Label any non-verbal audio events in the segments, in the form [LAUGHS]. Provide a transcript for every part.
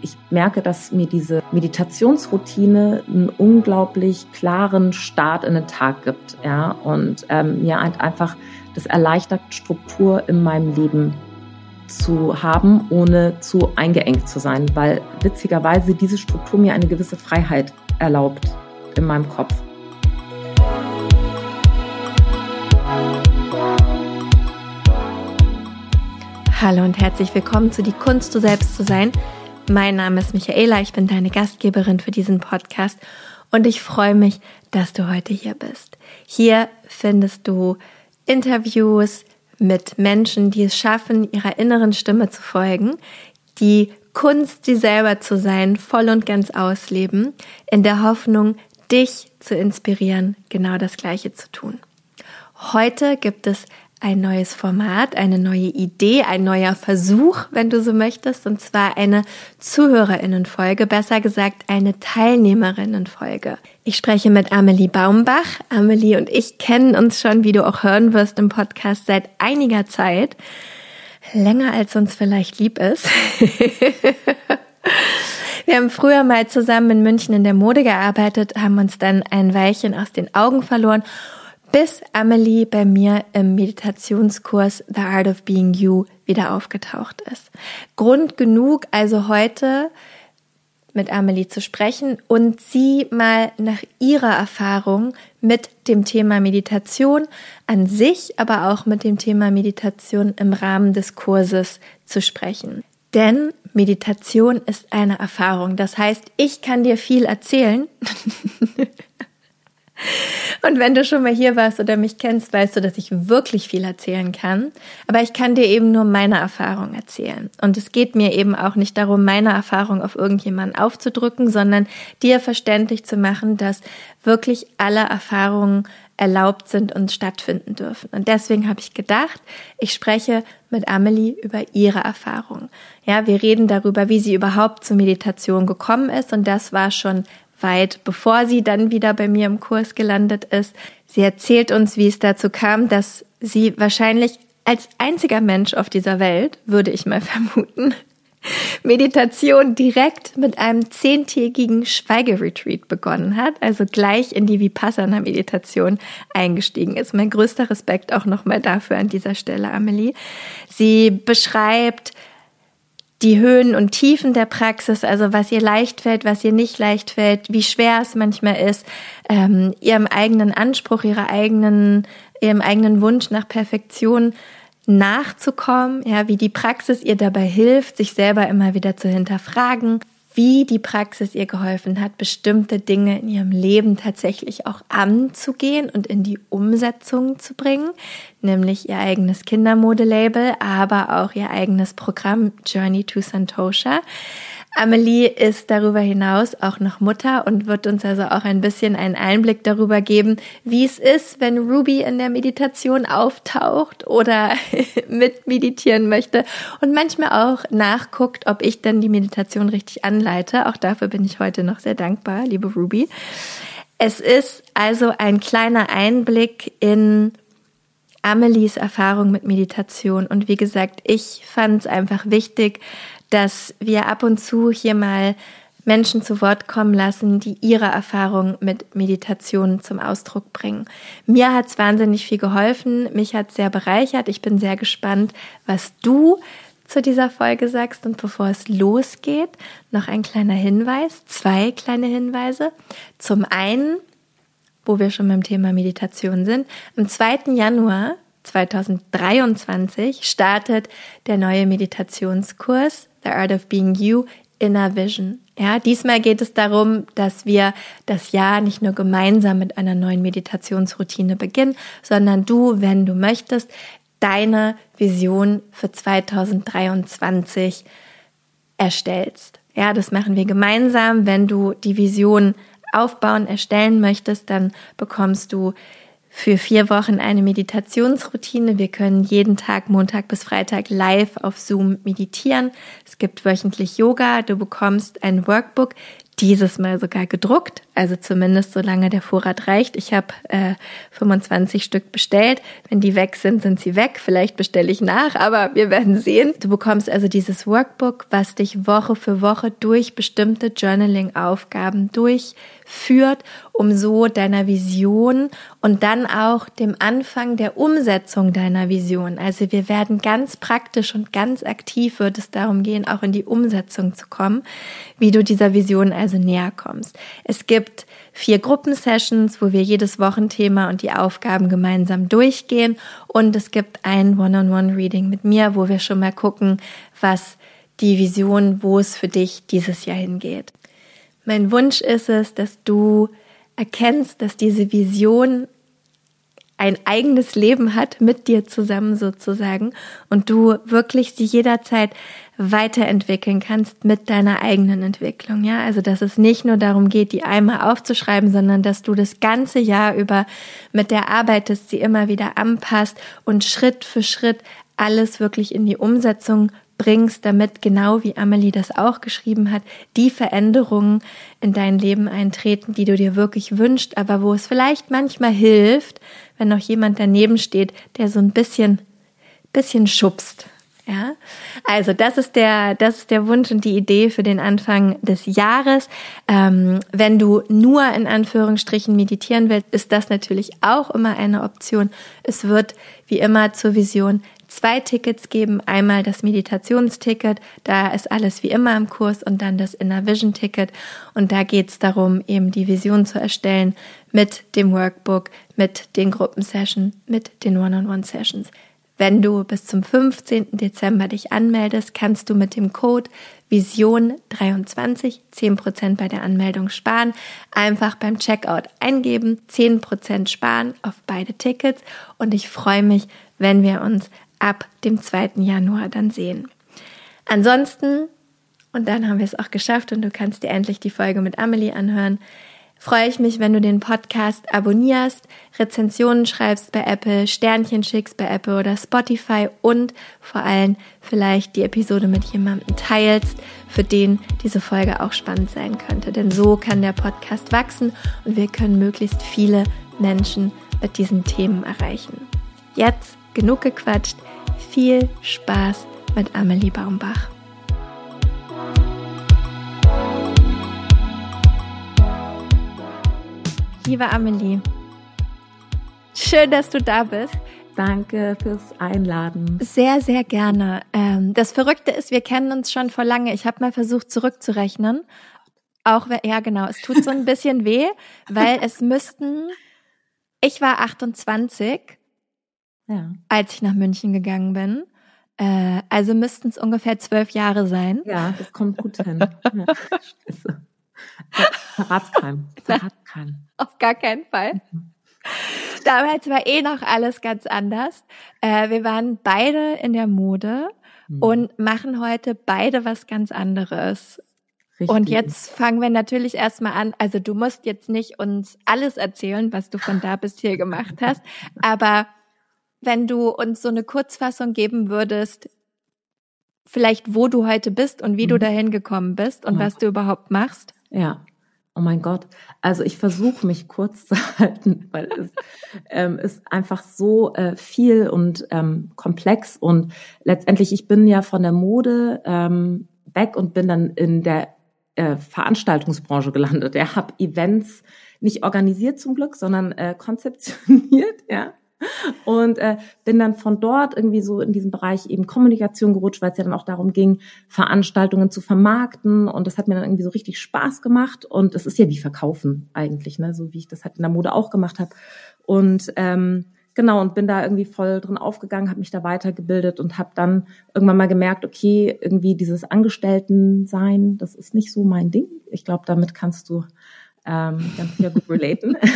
Ich merke, dass mir diese Meditationsroutine einen unglaublich klaren Start in den Tag gibt, ja, und ähm, mir einfach das erleichtert, Struktur in meinem Leben zu haben, ohne zu eingeengt zu sein, weil witzigerweise diese Struktur mir eine gewisse Freiheit erlaubt in meinem Kopf. Hallo und herzlich willkommen zu Die Kunst, du selbst zu sein. Mein Name ist Michaela, ich bin deine Gastgeberin für diesen Podcast und ich freue mich, dass du heute hier bist. Hier findest du Interviews mit Menschen, die es schaffen, ihrer inneren Stimme zu folgen, die Kunst, sie selber zu sein, voll und ganz ausleben, in der Hoffnung, dich zu inspirieren, genau das Gleiche zu tun. Heute gibt es ein neues Format, eine neue Idee, ein neuer Versuch, wenn du so möchtest, und zwar eine Zuhörerinnenfolge, besser gesagt eine Teilnehmerinnenfolge. Ich spreche mit Amelie Baumbach. Amelie und ich kennen uns schon, wie du auch hören wirst im Podcast, seit einiger Zeit. Länger als uns vielleicht lieb ist. [LAUGHS] Wir haben früher mal zusammen in München in der Mode gearbeitet, haben uns dann ein Weilchen aus den Augen verloren bis Amelie bei mir im Meditationskurs The Art of Being You wieder aufgetaucht ist. Grund genug, also heute mit Amelie zu sprechen und sie mal nach ihrer Erfahrung mit dem Thema Meditation an sich, aber auch mit dem Thema Meditation im Rahmen des Kurses zu sprechen. Denn Meditation ist eine Erfahrung. Das heißt, ich kann dir viel erzählen. [LAUGHS] Und wenn du schon mal hier warst oder mich kennst, weißt du, dass ich wirklich viel erzählen kann. Aber ich kann dir eben nur meine Erfahrung erzählen. Und es geht mir eben auch nicht darum, meine Erfahrung auf irgendjemanden aufzudrücken, sondern dir verständlich zu machen, dass wirklich alle Erfahrungen erlaubt sind und stattfinden dürfen. Und deswegen habe ich gedacht, ich spreche mit Amelie über ihre Erfahrung. Ja, wir reden darüber, wie sie überhaupt zur Meditation gekommen ist. Und das war schon weit bevor sie dann wieder bei mir im Kurs gelandet ist. Sie erzählt uns, wie es dazu kam, dass sie wahrscheinlich als einziger Mensch auf dieser Welt, würde ich mal [LAUGHS] vermuten, Meditation direkt mit einem zehntägigen Schweigeretreat begonnen hat, also gleich in die Vipassana-Meditation eingestiegen ist. Mein größter Respekt auch nochmal dafür an dieser Stelle, Amelie. Sie beschreibt, die Höhen und Tiefen der Praxis, also was ihr leicht fällt, was ihr nicht leicht fällt, wie schwer es manchmal ist, ähm, ihrem eigenen Anspruch, ihrer eigenen, ihrem eigenen Wunsch nach Perfektion nachzukommen, ja, wie die Praxis ihr dabei hilft, sich selber immer wieder zu hinterfragen, wie die Praxis ihr geholfen hat, bestimmte Dinge in ihrem Leben tatsächlich auch anzugehen und in die Umsetzung zu bringen, nämlich ihr eigenes Kindermodelabel, aber auch ihr eigenes Programm Journey to Santosha. Amelie ist darüber hinaus auch noch Mutter und wird uns also auch ein bisschen einen Einblick darüber geben, wie es ist, wenn Ruby in der Meditation auftaucht oder [LAUGHS] mit meditieren möchte und manchmal auch nachguckt, ob ich denn die Meditation richtig anleite. Auch dafür bin ich heute noch sehr dankbar, liebe Ruby. Es ist also ein kleiner Einblick in Amelies Erfahrung mit Meditation. Und wie gesagt, ich fand es einfach wichtig, dass wir ab und zu hier mal Menschen zu Wort kommen lassen, die ihre Erfahrung mit Meditation zum Ausdruck bringen. Mir hat es wahnsinnig viel geholfen, mich hat es sehr bereichert. Ich bin sehr gespannt, was du zu dieser Folge sagst. Und bevor es losgeht, noch ein kleiner Hinweis, zwei kleine Hinweise. Zum einen, wo wir schon beim Thema Meditation sind, am 2. Januar 2023 startet der neue Meditationskurs The Art of Being You Inner Vision. Ja, diesmal geht es darum, dass wir das Jahr nicht nur gemeinsam mit einer neuen Meditationsroutine beginnen, sondern du, wenn du möchtest, deine Vision für 2023 erstellst. Ja, das machen wir gemeinsam. Wenn du die Vision aufbauen, erstellen möchtest, dann bekommst du für vier Wochen eine Meditationsroutine. Wir können jeden Tag, Montag bis Freitag, live auf Zoom meditieren. Es gibt wöchentlich Yoga. Du bekommst ein Workbook, dieses Mal sogar gedruckt, Also zumindest solange der Vorrat reicht. Ich habe äh, 25 Stück bestellt. Wenn die weg sind, sind sie weg. Vielleicht bestelle ich nach, aber wir werden sehen. Du bekommst also dieses Workbook, was dich Woche für Woche durch bestimmte Journaling-Aufgaben durchführt, um so deiner Vision und dann auch dem Anfang der Umsetzung deiner Vision. Also wir werden ganz praktisch und ganz aktiv wird es darum gehen, auch in die Umsetzung zu kommen, wie du dieser Vision also näher kommst. Es gibt vier Gruppensessions, wo wir jedes Wochenthema und die Aufgaben gemeinsam durchgehen. Und es gibt ein One-on-One-Reading mit mir, wo wir schon mal gucken, was die Vision, wo es für dich dieses Jahr hingeht. Mein Wunsch ist es, dass du erkennst, dass diese Vision ein eigenes Leben hat mit dir zusammen sozusagen und du wirklich sie jederzeit weiterentwickeln kannst mit deiner eigenen Entwicklung. Ja, also dass es nicht nur darum geht, die einmal aufzuschreiben, sondern dass du das ganze Jahr über mit der arbeitest, sie immer wieder anpasst und Schritt für Schritt alles wirklich in die Umsetzung bringst, damit genau wie Amelie das auch geschrieben hat, die Veränderungen in dein Leben eintreten, die du dir wirklich wünschst, aber wo es vielleicht manchmal hilft, wenn noch jemand daneben steht, der so ein bisschen, bisschen schubst. Ja, also das ist der, das ist der Wunsch und die Idee für den Anfang des Jahres. Ähm, wenn du nur in Anführungsstrichen meditieren willst, ist das natürlich auch immer eine Option. Es wird wie immer zur Vision zwei Tickets geben. Einmal das Meditationsticket, da ist alles wie immer im Kurs und dann das Inner Vision Ticket. Und da geht es darum, eben die Vision zu erstellen mit dem Workbook, mit den Gruppensessions, mit den One-on-One-Sessions. Wenn du bis zum 15. Dezember dich anmeldest, kannst du mit dem Code Vision23 10% bei der Anmeldung sparen. Einfach beim Checkout eingeben, 10% sparen auf beide Tickets und ich freue mich, wenn wir uns ab dem 2. Januar dann sehen. Ansonsten, und dann haben wir es auch geschafft und du kannst dir endlich die Folge mit Amelie anhören freue ich mich, wenn du den Podcast abonnierst, Rezensionen schreibst bei Apple, Sternchen schickst bei Apple oder Spotify und vor allem vielleicht die Episode mit jemandem teilst, für den diese Folge auch spannend sein könnte. Denn so kann der Podcast wachsen und wir können möglichst viele Menschen mit diesen Themen erreichen. Jetzt genug gequatscht. Viel Spaß mit Amelie Baumbach. Liebe Amelie, schön, dass du da bist. Danke fürs Einladen. Sehr, sehr gerne. Ähm, das Verrückte ist, wir kennen uns schon vor lange. Ich habe mal versucht zurückzurechnen. Auch, ja genau, es tut so ein bisschen weh, weil es müssten, ich war 28, ja. als ich nach München gegangen bin. Äh, also müssten es ungefähr zwölf Jahre sein. Ja, das kommt gut hin. Ja. [LAUGHS] Verratskeim. Verratskeim. Auf gar keinen Fall. Damals war eh noch alles ganz anders. Äh, wir waren beide in der Mode mhm. und machen heute beide was ganz anderes. Richtig. Und jetzt fangen wir natürlich erstmal an. Also du musst jetzt nicht uns alles erzählen, was du von da bis hier gemacht hast, [LAUGHS] aber wenn du uns so eine Kurzfassung geben würdest, vielleicht wo du heute bist und wie mhm. du dahin gekommen bist und ja. was du überhaupt machst. Ja. Oh mein Gott. Also ich versuche mich kurz zu [LAUGHS] halten, weil es ähm, ist einfach so äh, viel und ähm, komplex. Und letztendlich, ich bin ja von der Mode ähm, weg und bin dann in der äh, Veranstaltungsbranche gelandet. Er habe Events nicht organisiert zum Glück, sondern äh, konzeptioniert, [LAUGHS] ja. Und äh, bin dann von dort irgendwie so in diesem Bereich eben Kommunikation gerutscht, weil es ja dann auch darum ging, Veranstaltungen zu vermarkten. Und das hat mir dann irgendwie so richtig Spaß gemacht. Und es ist ja wie Verkaufen eigentlich, ne? so wie ich das halt in der Mode auch gemacht habe. Und ähm, genau, und bin da irgendwie voll drin aufgegangen, habe mich da weitergebildet und habe dann irgendwann mal gemerkt, okay, irgendwie dieses Angestellten-Sein, das ist nicht so mein Ding. Ich glaube, damit kannst du ähm, ganz sehr gut relaten. [LAUGHS]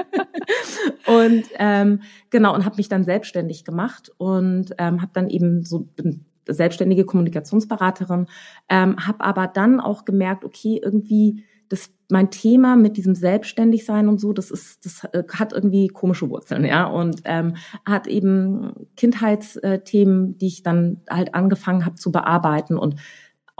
[LAUGHS] [LAUGHS] und ähm, genau, und habe mich dann selbstständig gemacht und ähm, habe dann eben so bin selbstständige Kommunikationsberaterin, ähm, habe aber dann auch gemerkt, okay, irgendwie das mein Thema mit diesem Selbstständigsein und so, das ist, das äh, hat irgendwie komische Wurzeln, ja, und ähm, hat eben Kindheitsthemen, die ich dann halt angefangen habe zu bearbeiten und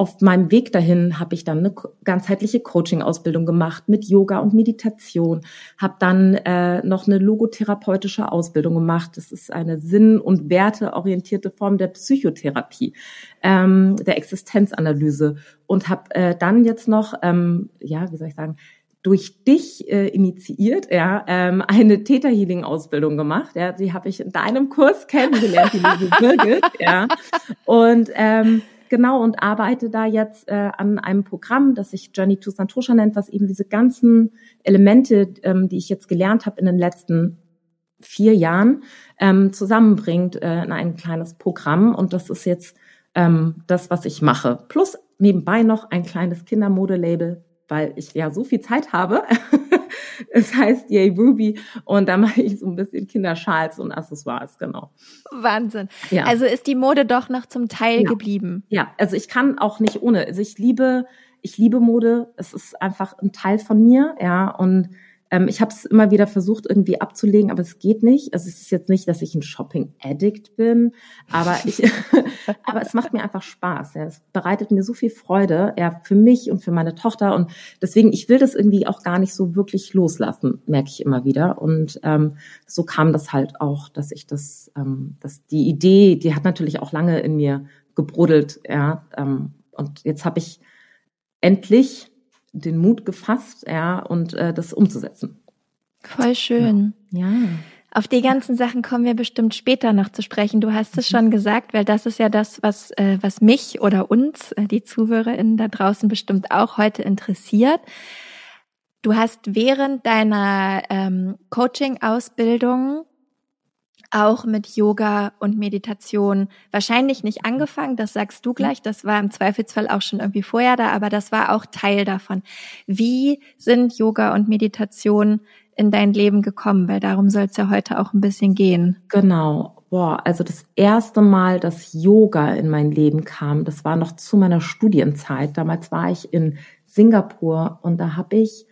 auf meinem Weg dahin habe ich dann eine ganzheitliche Coaching-Ausbildung gemacht mit Yoga und Meditation, habe dann äh, noch eine logotherapeutische Ausbildung gemacht. Das ist eine sinn- und werteorientierte Form der Psychotherapie, ähm, der Existenzanalyse und habe äh, dann jetzt noch, ähm, ja, wie soll ich sagen, durch dich äh, initiiert, ja, ähm, eine Theta Healing Ausbildung gemacht. Ja, die habe ich in deinem Kurs kennengelernt, die liebe Birgit, ja. Und ähm, genau und arbeite da jetzt äh, an einem Programm, das sich Journey to Santosha nennt, was eben diese ganzen Elemente, ähm, die ich jetzt gelernt habe in den letzten vier Jahren, ähm, zusammenbringt äh, in ein kleines Programm. Und das ist jetzt ähm, das, was ich mache. Plus nebenbei noch ein kleines Kindermodelabel, weil ich ja so viel Zeit habe. [LAUGHS] [LAUGHS] es heißt Yay Ruby und da mache ich so ein bisschen Kinderschals und Accessoires, genau. Wahnsinn. Ja. Also ist die Mode doch noch zum Teil ja. geblieben. Ja, also ich kann auch nicht ohne. Also ich liebe, ich liebe Mode. Es ist einfach ein Teil von mir, ja, und ähm, ich habe es immer wieder versucht, irgendwie abzulegen, aber es geht nicht. Also es ist jetzt nicht, dass ich ein Shopping-Addict bin, aber ich, [LAUGHS] aber es macht mir einfach Spaß. Ja. Es bereitet mir so viel Freude, ja, für mich und für meine Tochter. Und deswegen, ich will das irgendwie auch gar nicht so wirklich loslassen, merke ich immer wieder. Und ähm, so kam das halt auch, dass ich das, ähm, dass die Idee, die hat natürlich auch lange in mir gebrodelt, ja. Ähm, und jetzt habe ich endlich den Mut gefasst, ja, und äh, das umzusetzen. Voll schön. Ja. ja. Auf die ganzen Sachen kommen wir bestimmt später noch zu sprechen. Du hast es mhm. schon gesagt, weil das ist ja das, was, äh, was mich oder uns, äh, die ZuhörerInnen da draußen bestimmt auch heute interessiert. Du hast während deiner ähm, Coaching-Ausbildung auch mit Yoga und Meditation wahrscheinlich nicht angefangen, das sagst du gleich, das war im Zweifelsfall auch schon irgendwie vorher da, aber das war auch Teil davon. Wie sind Yoga und Meditation in dein Leben gekommen? Weil darum soll es ja heute auch ein bisschen gehen. Genau. Boah, also das erste Mal, dass Yoga in mein Leben kam, das war noch zu meiner Studienzeit. Damals war ich in Singapur und da habe ich,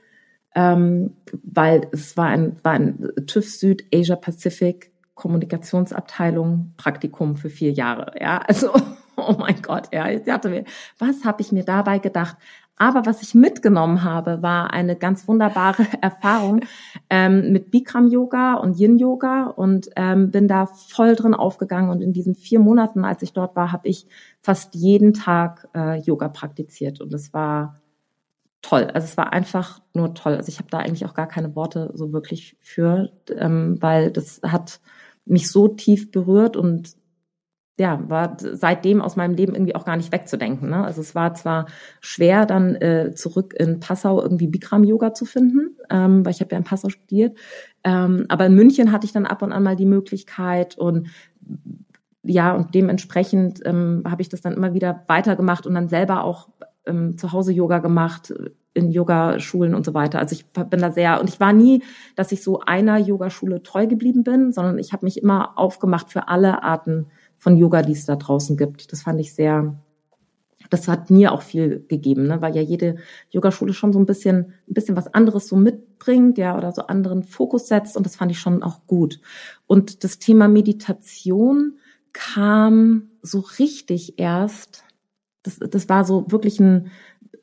ähm, weil es war ein, war ein TÜV Süd Asia Pacific Kommunikationsabteilung Praktikum für vier Jahre. Ja, [LAUGHS] also oh mein Gott, ja, was habe ich mir dabei gedacht? Aber was ich mitgenommen habe, war eine ganz wunderbare [LAUGHS] Erfahrung ähm, mit Bikram Yoga und Yin Yoga und ähm, bin da voll drin aufgegangen. Und in diesen vier Monaten, als ich dort war, habe ich fast jeden Tag äh, Yoga praktiziert und es war toll. Also es war einfach nur toll. Also ich habe da eigentlich auch gar keine Worte so wirklich für, ähm, weil das hat mich so tief berührt und ja, war seitdem aus meinem Leben irgendwie auch gar nicht wegzudenken. Ne? Also es war zwar schwer, dann äh, zurück in Passau irgendwie Bikram-Yoga zu finden, ähm, weil ich habe ja in Passau studiert. Ähm, aber in München hatte ich dann ab und an mal die Möglichkeit und ja, und dementsprechend ähm, habe ich das dann immer wieder weitergemacht und dann selber auch ähm, zu Hause Yoga gemacht, in Yogaschulen und so weiter. Also ich bin da sehr, und ich war nie, dass ich so einer Yogaschule treu geblieben bin, sondern ich habe mich immer aufgemacht für alle Arten von Yoga, die es da draußen gibt. Das fand ich sehr, das hat mir auch viel gegeben, ne? weil ja jede Yogaschule schon so ein bisschen, ein bisschen was anderes so mitbringt, ja, oder so anderen Fokus setzt und das fand ich schon auch gut. Und das Thema Meditation kam so richtig erst, das, das war so wirklich ein,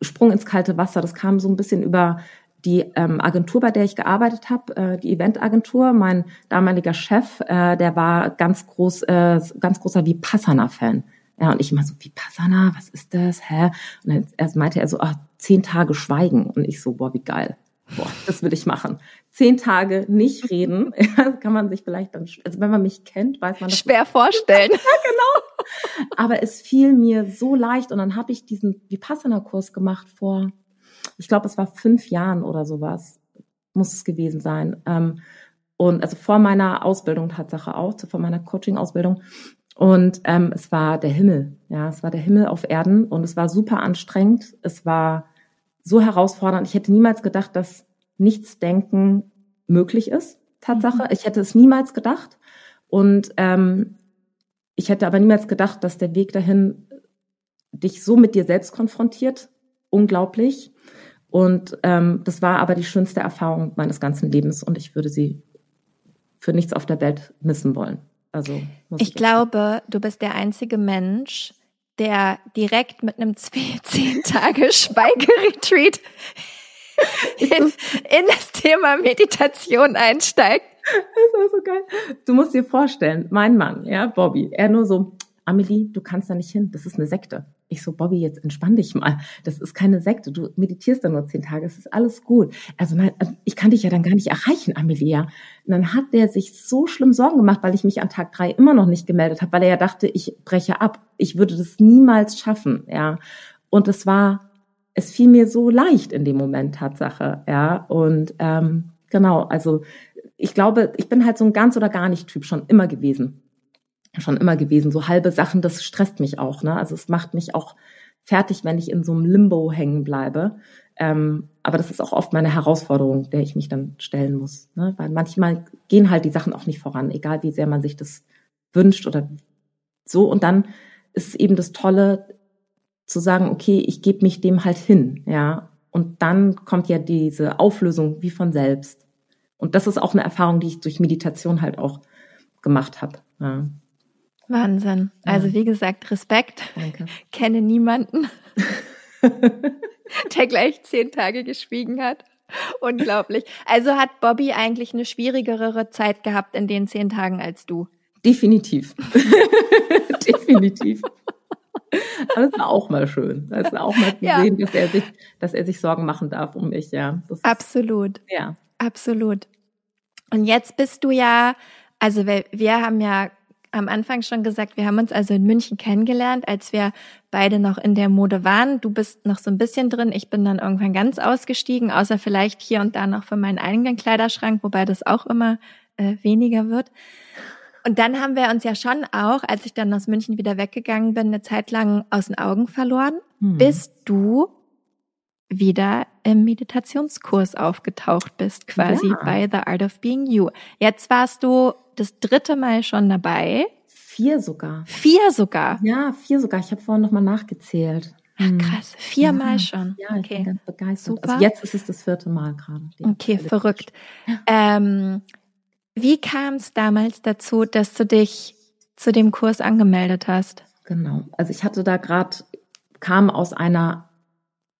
Sprung ins kalte Wasser. Das kam so ein bisschen über die ähm, Agentur, bei der ich gearbeitet habe, äh, die Eventagentur. Mein damaliger Chef, äh, der war ganz groß, äh, ganz großer Vipassana-Fan. Ja, und ich immer so, Vipassana, was ist das? Hä? Und dann erst meinte er so, ach, zehn Tage Schweigen. Und ich so, boah, wie geil. Boah, das will ich machen. Zehn Tage nicht reden, [LAUGHS] ja, kann man sich vielleicht dann, also wenn man mich kennt, weiß man das. Schwer vorstellen. [LAUGHS] ja, genau. Aber es fiel mir so leicht und dann habe ich diesen Vipassana-Kurs gemacht vor, ich glaube, es war fünf Jahren oder sowas, muss es gewesen sein. Ähm, und also vor meiner Ausbildung Tatsache auch, vor meiner Coaching-Ausbildung. Und ähm, es war der Himmel, ja, es war der Himmel auf Erden und es war super anstrengend. Es war so herausfordernd. Ich hätte niemals gedacht, dass Nichtsdenken möglich ist. Tatsache. Mhm. Ich hätte es niemals gedacht. Und ähm, ich hätte aber niemals gedacht, dass der Weg dahin dich so mit dir selbst konfrontiert. Unglaublich. Und ähm, das war aber die schönste Erfahrung meines ganzen Lebens und ich würde sie für nichts auf der Welt missen wollen. Also ich, ich glaube, du bist der einzige Mensch, der direkt mit einem [LAUGHS] zehn Tage Schweigeretreat in, in das Thema Meditation einsteigt. Das war so geil. Du musst dir vorstellen, mein Mann, ja, Bobby, er nur so, Amelie, du kannst da nicht hin, das ist eine Sekte. Ich so, Bobby, jetzt entspann dich mal. Das ist keine Sekte. Du meditierst da nur zehn Tage, es ist alles gut. Also nein, also ich kann dich ja dann gar nicht erreichen, Amelia. Und dann hat der sich so schlimm Sorgen gemacht, weil ich mich an Tag drei immer noch nicht gemeldet habe, weil er ja dachte, ich breche ab. Ich würde das niemals schaffen, ja. Und es war, es fiel mir so leicht in dem Moment, Tatsache, ja. Und ähm, genau, also ich glaube, ich bin halt so ein ganz oder gar nicht Typ schon immer gewesen schon immer gewesen. So halbe Sachen, das stresst mich auch. Ne? Also es macht mich auch fertig, wenn ich in so einem Limbo hängen bleibe. Ähm, aber das ist auch oft meine Herausforderung, der ich mich dann stellen muss. Ne? Weil manchmal gehen halt die Sachen auch nicht voran, egal wie sehr man sich das wünscht oder so. Und dann ist eben das Tolle, zu sagen, okay, ich gebe mich dem halt hin, ja. Und dann kommt ja diese Auflösung wie von selbst. Und das ist auch eine Erfahrung, die ich durch Meditation halt auch gemacht habe. Ja. Wahnsinn. Also wie gesagt, Respekt. Danke. [LAUGHS] Kenne niemanden, [LAUGHS] der gleich zehn Tage geschwiegen hat. Unglaublich. Also hat Bobby eigentlich eine schwierigere Zeit gehabt in den zehn Tagen als du? Definitiv. [LAUGHS] Definitiv. Aber das war auch mal schön. Das ist auch mal zu ja. sehen, dass er sich, dass er sich Sorgen machen darf um mich, ja. Ist, Absolut. Ja. Absolut. Und jetzt bist du ja, also wir, wir haben ja am Anfang schon gesagt, wir haben uns also in München kennengelernt, als wir beide noch in der Mode waren. Du bist noch so ein bisschen drin. Ich bin dann irgendwann ganz ausgestiegen, außer vielleicht hier und da noch für meinen eigenen Kleiderschrank, wobei das auch immer äh, weniger wird. Und dann haben wir uns ja schon auch, als ich dann aus München wieder weggegangen bin, eine Zeit lang aus den Augen verloren, hm. bis du wieder im Meditationskurs aufgetaucht bist, quasi ja. bei The Art of Being You. Jetzt warst du das dritte Mal schon dabei. Vier sogar. Vier sogar. Ja, vier sogar. Ich habe vorhin nochmal nachgezählt. Ach, hm. krass, viermal ja, schon. Ja, ich okay. bin ganz begeistert. Super. Also jetzt ist es das vierte Mal gerade. Okay, verrückt. Ähm, wie kam es damals dazu, dass du dich zu dem Kurs angemeldet hast? Genau. Also ich hatte da gerade, kam aus einer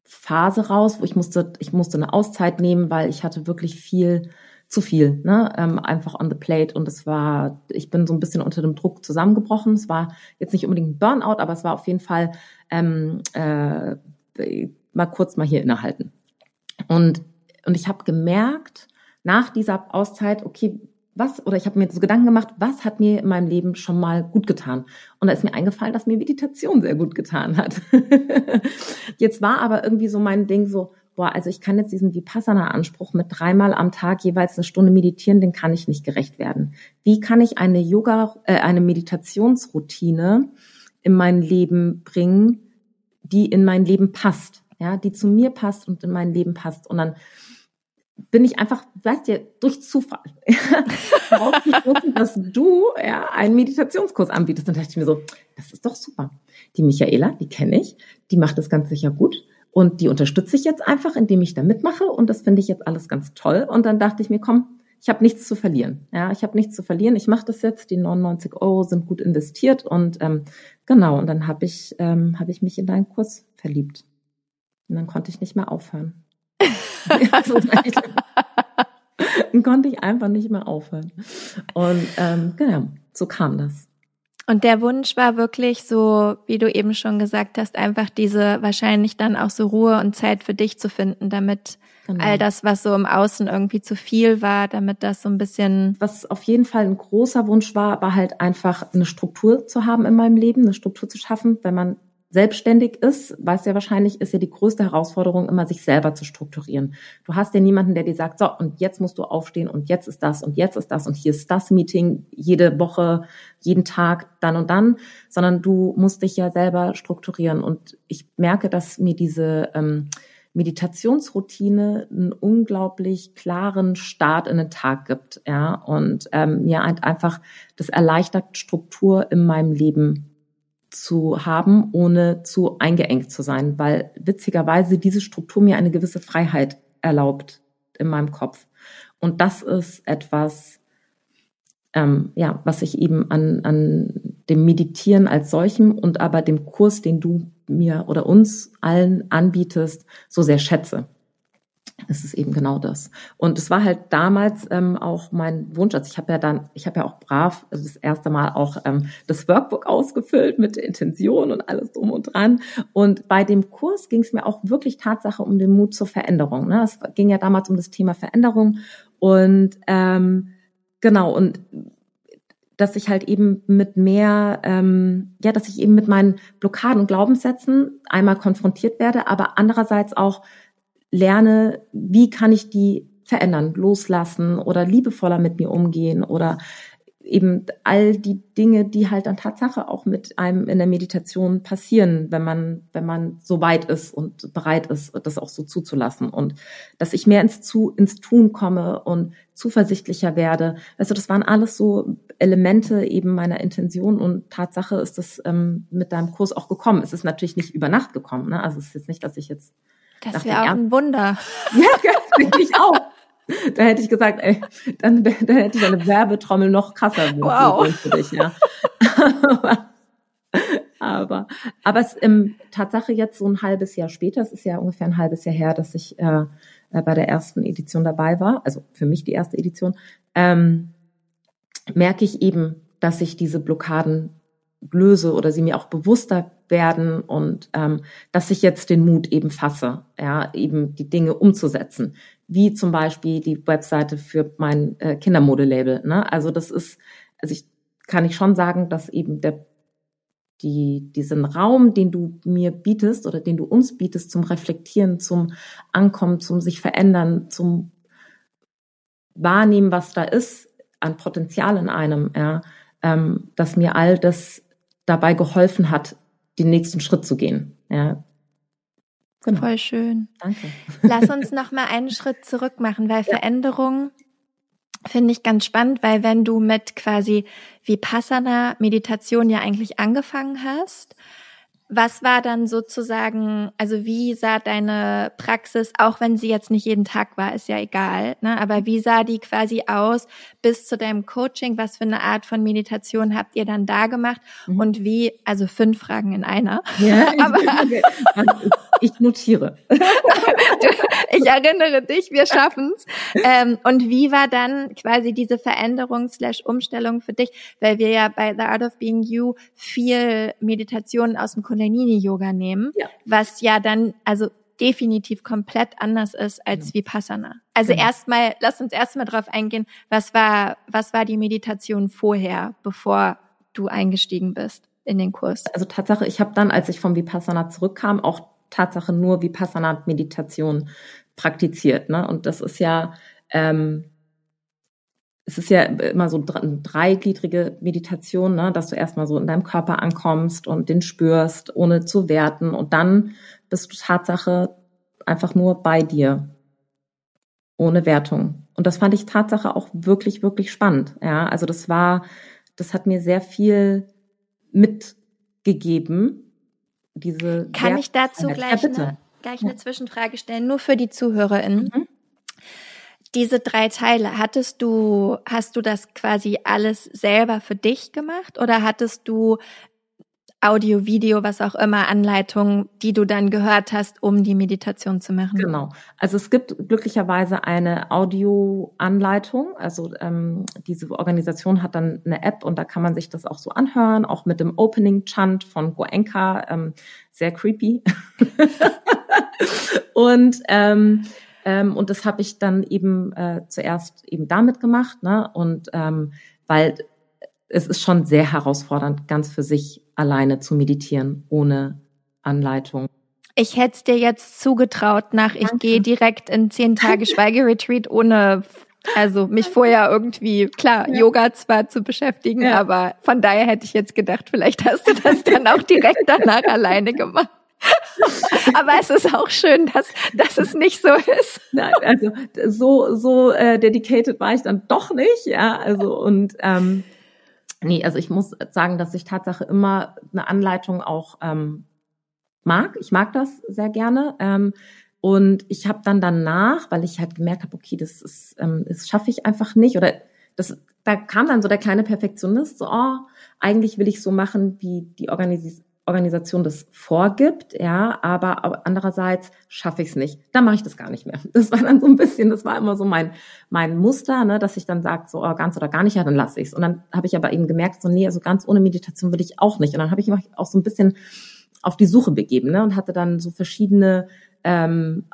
Phase raus, wo ich musste, ich musste eine Auszeit nehmen, weil ich hatte wirklich viel zu viel, ne? ähm, einfach on the plate. Und es war, ich bin so ein bisschen unter dem Druck zusammengebrochen. Es war jetzt nicht unbedingt ein Burnout, aber es war auf jeden Fall ähm, äh, mal kurz mal hier innehalten. Und, und ich habe gemerkt, nach dieser Auszeit, okay, was, oder ich habe mir so Gedanken gemacht, was hat mir in meinem Leben schon mal gut getan? Und da ist mir eingefallen, dass mir Meditation sehr gut getan hat. [LAUGHS] jetzt war aber irgendwie so mein Ding so, boah, also ich kann jetzt diesen Vipassana-Anspruch mit dreimal am Tag jeweils eine Stunde meditieren, den kann ich nicht gerecht werden. Wie kann ich eine Yoga, äh, eine Meditationsroutine in mein Leben bringen, die in mein Leben passt, ja, die zu mir passt und in mein Leben passt? Und dann bin ich einfach, weißt du, durch Zufall [LAUGHS] herausgefunden, dass du ja, einen Meditationskurs anbietest. Und da dachte ich mir so, das ist doch super. Die Michaela, die kenne ich, die macht das ganz sicher gut. Und die unterstütze ich jetzt einfach, indem ich da mitmache. Und das finde ich jetzt alles ganz toll. Und dann dachte ich mir, komm, ich habe nichts zu verlieren. Ja, ich habe nichts zu verlieren. Ich mache das jetzt. Die 99 Euro sind gut investiert. Und ähm, genau, und dann habe ich, ähm, hab ich mich in deinen Kurs verliebt. Und dann konnte ich nicht mehr aufhören. [LAUGHS] also, dann konnte ich einfach nicht mehr aufhören. Und ähm, genau, so kam das. Und der Wunsch war wirklich so, wie du eben schon gesagt hast, einfach diese wahrscheinlich dann auch so Ruhe und Zeit für dich zu finden, damit genau. all das, was so im Außen irgendwie zu viel war, damit das so ein bisschen. Was auf jeden Fall ein großer Wunsch war, war halt einfach eine Struktur zu haben in meinem Leben, eine Struktur zu schaffen, wenn man selbstständig ist, weißt du ja wahrscheinlich, ist ja die größte Herausforderung immer, sich selber zu strukturieren. Du hast ja niemanden, der dir sagt, so, und jetzt musst du aufstehen und jetzt ist das und jetzt ist das und hier ist das Meeting jede Woche, jeden Tag, dann und dann, sondern du musst dich ja selber strukturieren. Und ich merke, dass mir diese ähm, Meditationsroutine einen unglaublich klaren Start in den Tag gibt, ja, und ähm, mir einfach das erleichtert Struktur in meinem Leben zu haben, ohne zu eingeengt zu sein, weil witzigerweise diese Struktur mir eine gewisse Freiheit erlaubt in meinem Kopf. Und das ist etwas, ähm, ja, was ich eben an, an dem Meditieren als solchem und aber dem Kurs, den du mir oder uns allen anbietest, so sehr schätze. Es ist eben genau das. Und es war halt damals ähm, auch mein Wunsch. Also ich habe ja dann, ich habe ja auch brav also das erste Mal auch ähm, das Workbook ausgefüllt mit Intention und alles drum und dran. Und bei dem Kurs ging es mir auch wirklich Tatsache um den Mut zur Veränderung. Ne? Es ging ja damals um das Thema Veränderung und ähm, genau und dass ich halt eben mit mehr, ähm, ja, dass ich eben mit meinen Blockaden und Glaubenssätzen einmal konfrontiert werde, aber andererseits auch lerne, wie kann ich die verändern, loslassen oder liebevoller mit mir umgehen oder eben all die Dinge, die halt dann Tatsache auch mit einem in der Meditation passieren, wenn man, wenn man so weit ist und bereit ist, das auch so zuzulassen und dass ich mehr ins, zu, ins Tun komme und zuversichtlicher werde. Also das waren alles so Elemente eben meiner Intention und Tatsache ist das ähm, mit deinem Kurs auch gekommen. Es ist natürlich nicht über Nacht gekommen, ne? Also es ist jetzt nicht, dass ich jetzt das wäre auch ein Wunder. [LAUGHS] Ja, finde ich auch. Da hätte ich gesagt, ey, dann, dann hätte ich eine Werbetrommel noch krasser wow. für dich, ja. aber, [LAUGHS] aber, aber es ähm, Tatsache jetzt so ein halbes Jahr später, es ist ja ungefähr ein halbes Jahr her, dass ich äh, äh, bei der ersten Edition dabei war, also für mich die erste Edition, ähm, merke ich eben, dass ich diese Blockaden löse oder sie mir auch bewusster werden und ähm, dass ich jetzt den Mut eben fasse, ja, eben die Dinge umzusetzen, wie zum Beispiel die Webseite für mein äh, Kindermodelabel. Ne? Also das ist, also ich kann ich schon sagen, dass eben der die, diesen Raum, den du mir bietest oder den du uns bietest zum Reflektieren, zum Ankommen, zum sich verändern, zum Wahrnehmen, was da ist an Potenzial in einem, ja, ähm, dass mir all das dabei geholfen hat, den nächsten Schritt zu gehen. Ja. Genau. Voll schön. Danke. Lass uns [LAUGHS] noch mal einen Schritt zurück machen, weil ja. Veränderung finde ich ganz spannend, weil wenn du mit quasi Vipassana Meditation ja eigentlich angefangen hast was war dann sozusagen, also wie sah deine Praxis, auch wenn sie jetzt nicht jeden Tag war, ist ja egal, ne? aber wie sah die quasi aus bis zu deinem Coaching? Was für eine Art von Meditation habt ihr dann da gemacht? Mhm. Und wie, also fünf Fragen in einer. Ja, [LAUGHS] aber, ich notiere. [LAUGHS] [LAUGHS] ich erinnere dich, wir schaffen's. Ähm, und wie war dann quasi diese Veränderung slash Umstellung für dich? Weil wir ja bei The Art of Being You viel Meditationen aus dem Kundalini-Yoga nehmen, ja. was ja dann, also definitiv komplett anders ist als ja. Vipassana. Also genau. erstmal, lass uns erstmal drauf eingehen, was war, was war die Meditation vorher, bevor du eingestiegen bist in den Kurs? Also Tatsache, ich habe dann, als ich vom Vipassana zurückkam, auch Tatsache nur Vipassana-Meditation praktiziert. Ne? Und das ist ja, ähm, es ist ja immer so eine dreigliedrige Meditation, ne? dass du erstmal so in deinem Körper ankommst und den spürst, ohne zu werten. Und dann bist du Tatsache einfach nur bei dir, ohne Wertung. Und das fand ich Tatsache auch wirklich, wirklich spannend. Ja, also das war, das hat mir sehr viel mitgegeben. Diese Kann ich dazu gleich, ja, eine, gleich eine Zwischenfrage stellen, nur für die ZuhörerInnen? Mhm. Diese drei Teile, hattest du, hast du das quasi alles selber für dich gemacht oder hattest du Audio, Video, was auch immer, Anleitungen, die du dann gehört hast, um die Meditation zu machen? Genau. Also es gibt glücklicherweise eine Audio-Anleitung. Also ähm, diese Organisation hat dann eine App und da kann man sich das auch so anhören, auch mit dem Opening-Chant von Goenka. Ähm, sehr creepy. [LAUGHS] und ähm, ähm, und das habe ich dann eben äh, zuerst eben damit gemacht, ne? Und ähm, weil es ist schon sehr herausfordernd, ganz für sich alleine zu meditieren, ohne Anleitung. Ich hätte es dir jetzt zugetraut, nach ich gehe direkt in zehn Tage Schweigeretreat, ohne also mich vorher irgendwie, klar, ja. Yoga zwar zu beschäftigen, ja. aber von daher hätte ich jetzt gedacht, vielleicht hast du das dann auch direkt danach [LAUGHS] alleine gemacht. Aber es ist auch schön, dass, dass es nicht so ist. Nein, also so, so äh, dedicated war ich dann doch nicht, ja. Also und ähm, nee, also ich muss sagen, dass ich Tatsache immer eine Anleitung auch ähm, mag. Ich mag das sehr gerne. Ähm, und ich habe dann danach, weil ich halt gemerkt habe, okay, das ist, ähm, das schaffe ich einfach nicht oder das da kam dann so der kleine Perfektionist, so, oh, eigentlich will ich so machen, wie die Organis Organisation das vorgibt, ja, aber andererseits schaffe ich es nicht. Dann mache ich das gar nicht mehr. [LAUGHS] Das war dann so ein bisschen, das war immer so mein mein Muster, ne, dass ich dann sage, so oh, ganz oder gar nicht, ja, dann lasse ich es. Und dann habe ich aber eben gemerkt, so nee, also ganz ohne Meditation würde ich auch nicht. Und dann habe ich mich auch so ein bisschen auf die Suche begeben, ne, und hatte dann so verschiedene ähm,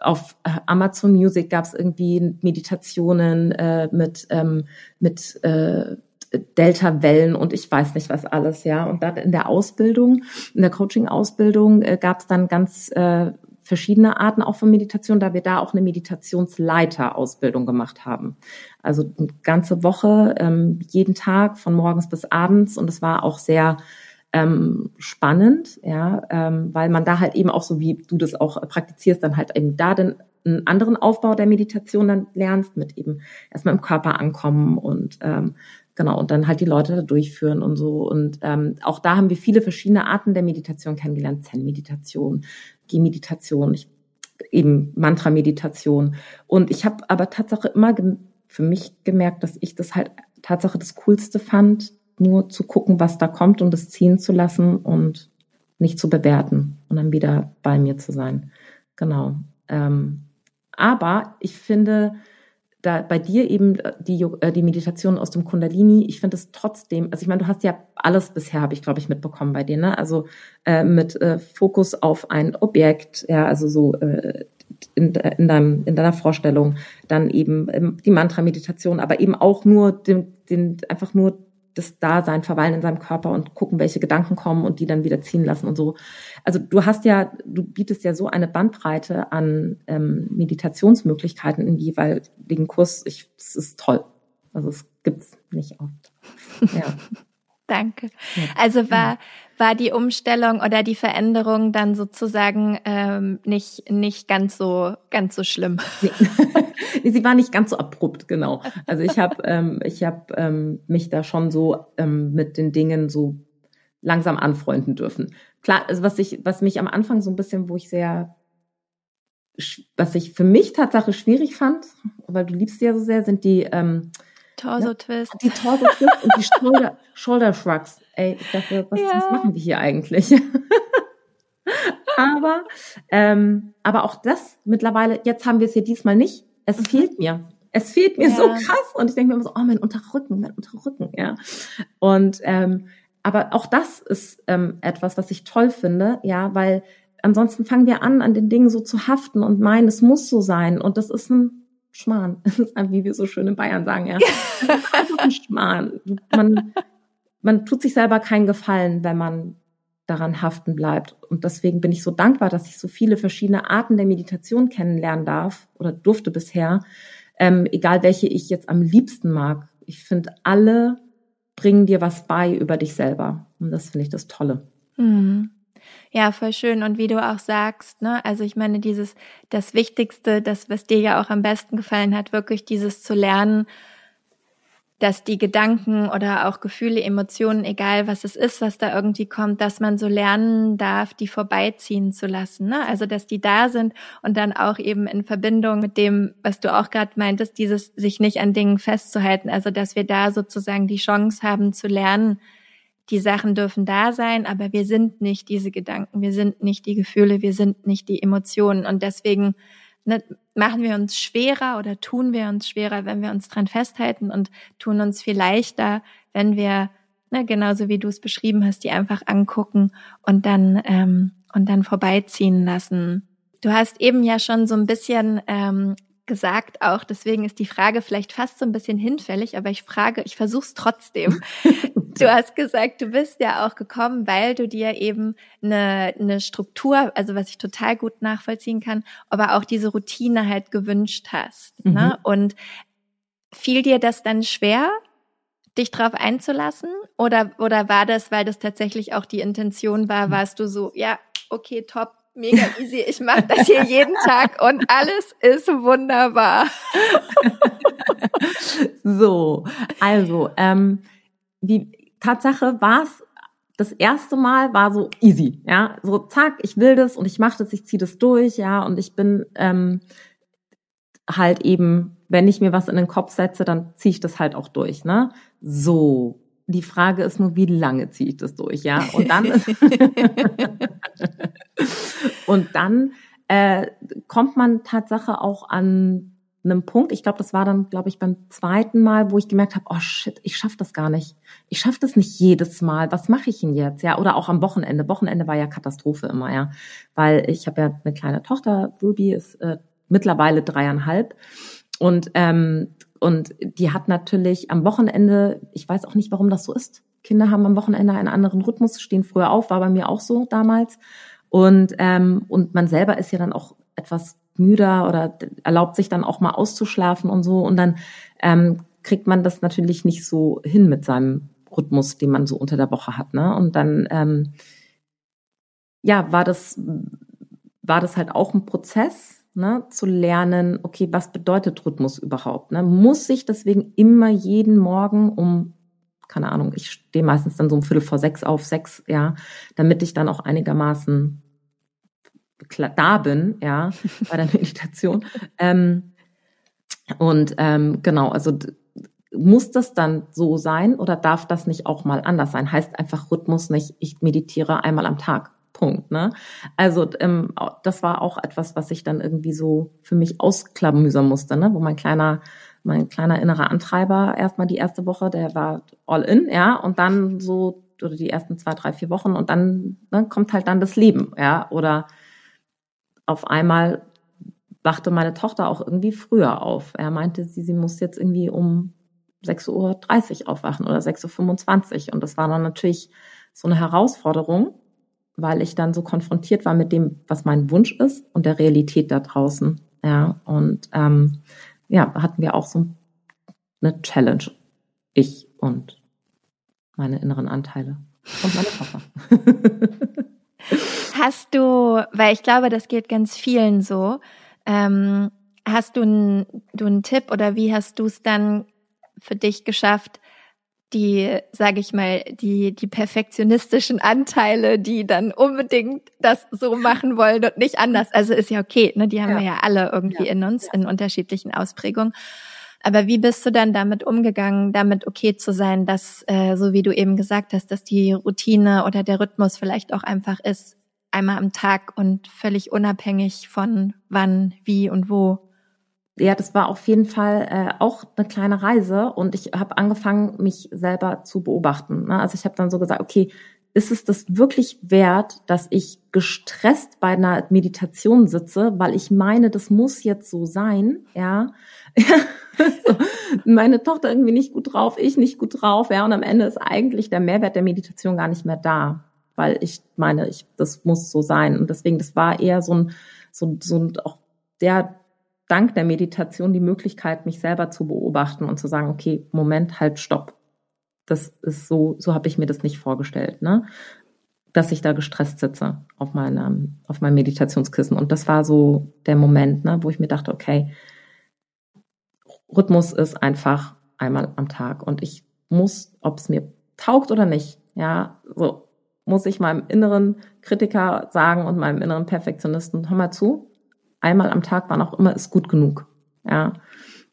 auf Amazon Music gab es irgendwie Meditationen äh, mit ähm, mit äh, Delta-Wellen und ich weiß nicht was alles, ja. Und dann in der Ausbildung, in der Coaching-Ausbildung äh, gab es dann ganz äh, verschiedene Arten auch von Meditation, da wir da auch eine Meditationsleiter-Ausbildung gemacht haben. Also eine ganze Woche, ähm, jeden Tag von morgens bis abends und es war auch sehr ähm, spannend, ja, ähm, weil man da halt eben auch so wie du das auch praktizierst, dann halt eben da den einen anderen Aufbau der Meditation dann lernst, mit eben erstmal im Körper ankommen und ähm, Genau, und dann halt die Leute da durchführen und so. Und ähm, auch da haben wir viele verschiedene Arten der Meditation kennengelernt. Zen-Meditation, Geh-Meditation, eben Mantra-Meditation. Und ich habe aber Tatsache immer für mich gemerkt, dass ich das halt Tatsache das Coolste fand, nur zu gucken, was da kommt und das ziehen zu lassen und nicht zu bewerten und dann wieder bei mir zu sein. Genau. Ähm, aber ich finde, da bei dir eben äh, die, äh, die Meditation aus dem Kundalini, ich finde es trotzdem, also ich meine, du hast ja alles bisher, habe ich, glaube ich, mitbekommen bei dir, ne? Also äh, mit äh, Fokus auf ein Objekt, ja, also so äh, in, in, deinem, in deiner Vorstellung, dann eben ähm, die Mantra-Meditation, aber eben auch nur den, den, einfach nur das Dasein, verweilen in seinem Körper und gucken, welche Gedanken kommen und die dann wieder ziehen lassen und so. Also du hast ja, du bietest ja so eine Bandbreite an ähm, Meditationsmöglichkeiten im jeweiligen Kurs. Ich, es ist toll. Also es gibt's nicht oft. Ja. [LAUGHS] Danke. Also war, war die Umstellung oder die Veränderung dann sozusagen ähm, nicht, nicht ganz so, ganz so schlimm. Nee. [LAUGHS] Sie war nicht ganz so abrupt, genau. Also ich habe ähm, ich hab, ähm, mich da schon so ähm, mit den Dingen so langsam anfreunden dürfen. Klar, also was ich, was mich am Anfang so ein bisschen, wo ich sehr, was ich für mich Tatsache schwierig fand, weil du liebst sie ja so sehr, sind die ähm, Torso Twist. Die Torso Twist und die Shoulder, Shoulder Shrugs. Ey, ich dachte, was, ja. was machen wir hier eigentlich? [LAUGHS] aber, ähm, aber auch das mittlerweile, jetzt haben wir es hier diesmal nicht. Es mhm. fehlt mir. Es fehlt mir ja. so krass. Und ich denke mir immer so, oh, mein Unterrücken, mein Unterrücken, ja. Und ähm, aber auch das ist ähm, etwas, was ich toll finde, ja, weil ansonsten fangen wir an, an den Dingen so zu haften und meinen, es muss so sein. Und das ist ein Schmarrn. [LAUGHS] Wie wir so schön in Bayern sagen, ja. einfach ein Schmarrn. Man, man tut sich selber keinen Gefallen, wenn man daran haften bleibt. Und deswegen bin ich so dankbar, dass ich so viele verschiedene Arten der Meditation kennenlernen darf oder durfte bisher, ähm, egal welche ich jetzt am liebsten mag. Ich finde, alle bringen dir was bei über dich selber. Und das finde ich das Tolle. Mhm. Ja, voll schön. Und wie du auch sagst, ne, also ich meine, dieses, das Wichtigste, das, was dir ja auch am besten gefallen hat, wirklich dieses zu lernen, dass die Gedanken oder auch Gefühle, Emotionen, egal was es ist, was da irgendwie kommt, dass man so lernen darf, die vorbeiziehen zu lassen. Ne? Also dass die da sind und dann auch eben in Verbindung mit dem, was du auch gerade meintest, dieses sich nicht an Dingen festzuhalten. Also dass wir da sozusagen die Chance haben zu lernen, die Sachen dürfen da sein, aber wir sind nicht diese Gedanken, wir sind nicht die Gefühle, wir sind nicht die Emotionen. Und deswegen ne, machen wir uns schwerer oder tun wir uns schwerer, wenn wir uns dran festhalten und tun uns viel leichter, wenn wir, ne, genauso wie du es beschrieben hast, die einfach angucken und dann, ähm, und dann vorbeiziehen lassen. Du hast eben ja schon so ein bisschen ähm, gesagt auch, deswegen ist die Frage vielleicht fast so ein bisschen hinfällig, aber ich frage, ich versuche es trotzdem. [LAUGHS] du hast gesagt, du bist ja auch gekommen, weil du dir eben eine, eine Struktur, also was ich total gut nachvollziehen kann, aber auch diese Routine halt gewünscht hast. Ne? Mhm. Ne? Und fiel dir das dann schwer, dich drauf einzulassen? Oder, oder war das, weil das tatsächlich auch die Intention war, warst du so, ja, okay, top, mega easy. Ich mache das hier jeden Tag und alles ist wunderbar. [LAUGHS] so, also ähm, die Tatsache war es das erste Mal war so easy, ja, so zack, ich will das und ich mache das, ich ziehe das durch, ja, und ich bin ähm, halt eben, wenn ich mir was in den Kopf setze, dann ziehe ich das halt auch durch, ne? So. Die Frage ist nur, wie lange ziehe ich das durch, ja? Und dann, [LAUGHS] [LAUGHS] und dann äh, kommt man Tatsache auch an einem Punkt, ich glaube, das war dann, glaube ich, beim zweiten Mal, wo ich gemerkt habe, oh shit, ich schaffe das gar nicht. Ich schaffe das nicht jedes Mal. Was mache ich denn jetzt? Ja, oder auch am Wochenende. Wochenende war ja Katastrophe immer, ja. Weil ich habe ja eine kleine Tochter, Ruby ist äh, mittlerweile dreieinhalb. Und, ähm, und die hat natürlich am Wochenende, ich weiß auch nicht, warum das so ist. Kinder haben am Wochenende einen anderen Rhythmus, stehen früher auf, war bei mir auch so damals. Und, ähm, und man selber ist ja dann auch etwas müder oder erlaubt sich dann auch mal auszuschlafen und so. Und dann ähm, kriegt man das natürlich nicht so hin mit seinem Rhythmus, den man so unter der Woche hat. Ne? Und dann ähm, ja, war das, war das halt auch ein Prozess, ne, zu lernen, okay, was bedeutet Rhythmus überhaupt? Ne? Muss ich deswegen immer jeden Morgen um, keine Ahnung, ich stehe meistens dann so um Viertel vor sechs auf sechs, ja, damit ich dann auch einigermaßen da bin, ja, [LAUGHS] bei der Meditation. ähm, und ähm, genau, also muss das dann so sein oder darf das nicht auch mal anders sein? Heißt einfach Rhythmus nicht, ich meditiere einmal am Tag. Punkt. Ne? Also ähm, das war auch etwas, was ich dann irgendwie so für mich ausklamüsern musste, ne? wo mein kleiner, mein kleiner innerer Antreiber erstmal die erste Woche, der war all in, ja, und dann so oder die ersten zwei, drei, vier Wochen und dann ne, kommt halt dann das Leben, ja, oder auf einmal wachte meine Tochter auch irgendwie früher auf. Er meinte, sie, sie muss jetzt irgendwie um 6.30 Uhr aufwachen oder 6.25 Uhr. Und das war dann natürlich so eine Herausforderung, weil ich dann so konfrontiert war mit dem, was mein Wunsch ist und der Realität da draußen. Ja, und ähm, ja, hatten wir auch so eine Challenge. Ich und meine inneren Anteile und meine Tochter. [LAUGHS] Hast du, weil ich glaube, das geht ganz vielen so, ähm, hast du einen du einen Tipp oder wie hast du es dann für dich geschafft, die, sage ich mal, die, die perfektionistischen Anteile, die dann unbedingt das so machen wollen und nicht anders. Also ist ja okay, ne? Die haben ja. wir ja alle irgendwie ja. in uns, ja. in unterschiedlichen Ausprägungen. Aber wie bist du dann damit umgegangen, damit okay zu sein, dass, äh, so wie du eben gesagt hast, dass die Routine oder der Rhythmus vielleicht auch einfach ist, einmal am Tag und völlig unabhängig von wann, wie und wo? Ja, das war auf jeden Fall äh, auch eine kleine Reise und ich habe angefangen, mich selber zu beobachten. Ne? Also ich habe dann so gesagt, okay, ist es das wirklich wert, dass ich gestresst bei einer Meditation sitze, weil ich meine, das muss jetzt so sein, ja. [LAUGHS] meine Tochter irgendwie nicht gut drauf, ich nicht gut drauf, ja, und am Ende ist eigentlich der Mehrwert der Meditation gar nicht mehr da, weil ich meine, ich, das muss so sein. Und deswegen, das war eher so ein, so, so ein, auch der dank der Meditation die Möglichkeit, mich selber zu beobachten und zu sagen, okay, Moment, halt, stopp das ist so, so habe ich mir das nicht vorgestellt, ne? Dass ich da gestresst sitze auf meinem, auf meinem Meditationskissen. Und das war so der Moment, ne, wo ich mir dachte, okay, Rhythmus ist einfach einmal am Tag. Und ich muss, ob es mir taugt oder nicht, ja, so muss ich meinem inneren Kritiker sagen und meinem inneren Perfektionisten, hör mal zu, einmal am Tag, wann auch immer, ist gut genug. Ja.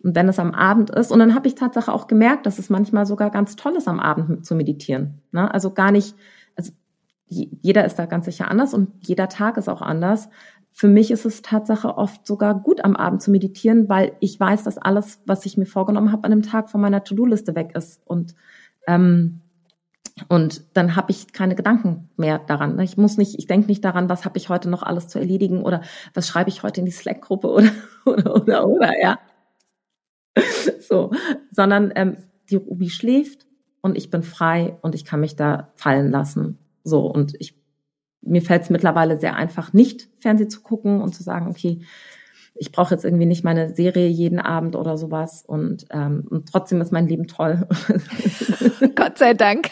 Und wenn es am Abend ist, und dann habe ich Tatsache auch gemerkt, dass es manchmal sogar ganz toll ist, am Abend zu meditieren. Ne? Also gar nicht, also jeder ist da ganz sicher anders und jeder Tag ist auch anders. Für mich ist es Tatsache oft sogar gut, am Abend zu meditieren, weil ich weiß, dass alles, was ich mir vorgenommen habe, an einem Tag von meiner To-Do-Liste weg ist. Und ähm, und dann habe ich keine Gedanken mehr daran. Ich muss nicht, ich denke nicht daran, was habe ich heute noch alles zu erledigen oder was schreibe ich heute in die Slack-Gruppe oder, [LAUGHS] oder, oder, oder, ja. so, sondern ähm, die Ruby schläft und ich bin frei und ich kann mich da fallen lassen. So, und ich, mir fällt es mittlerweile sehr einfach, nicht Fernsehen zu gucken und zu sagen, okay, ich brauche jetzt irgendwie nicht meine Serie jeden Abend oder sowas und, ähm, und trotzdem ist mein Leben toll. [LAUGHS] Gott sei Dank.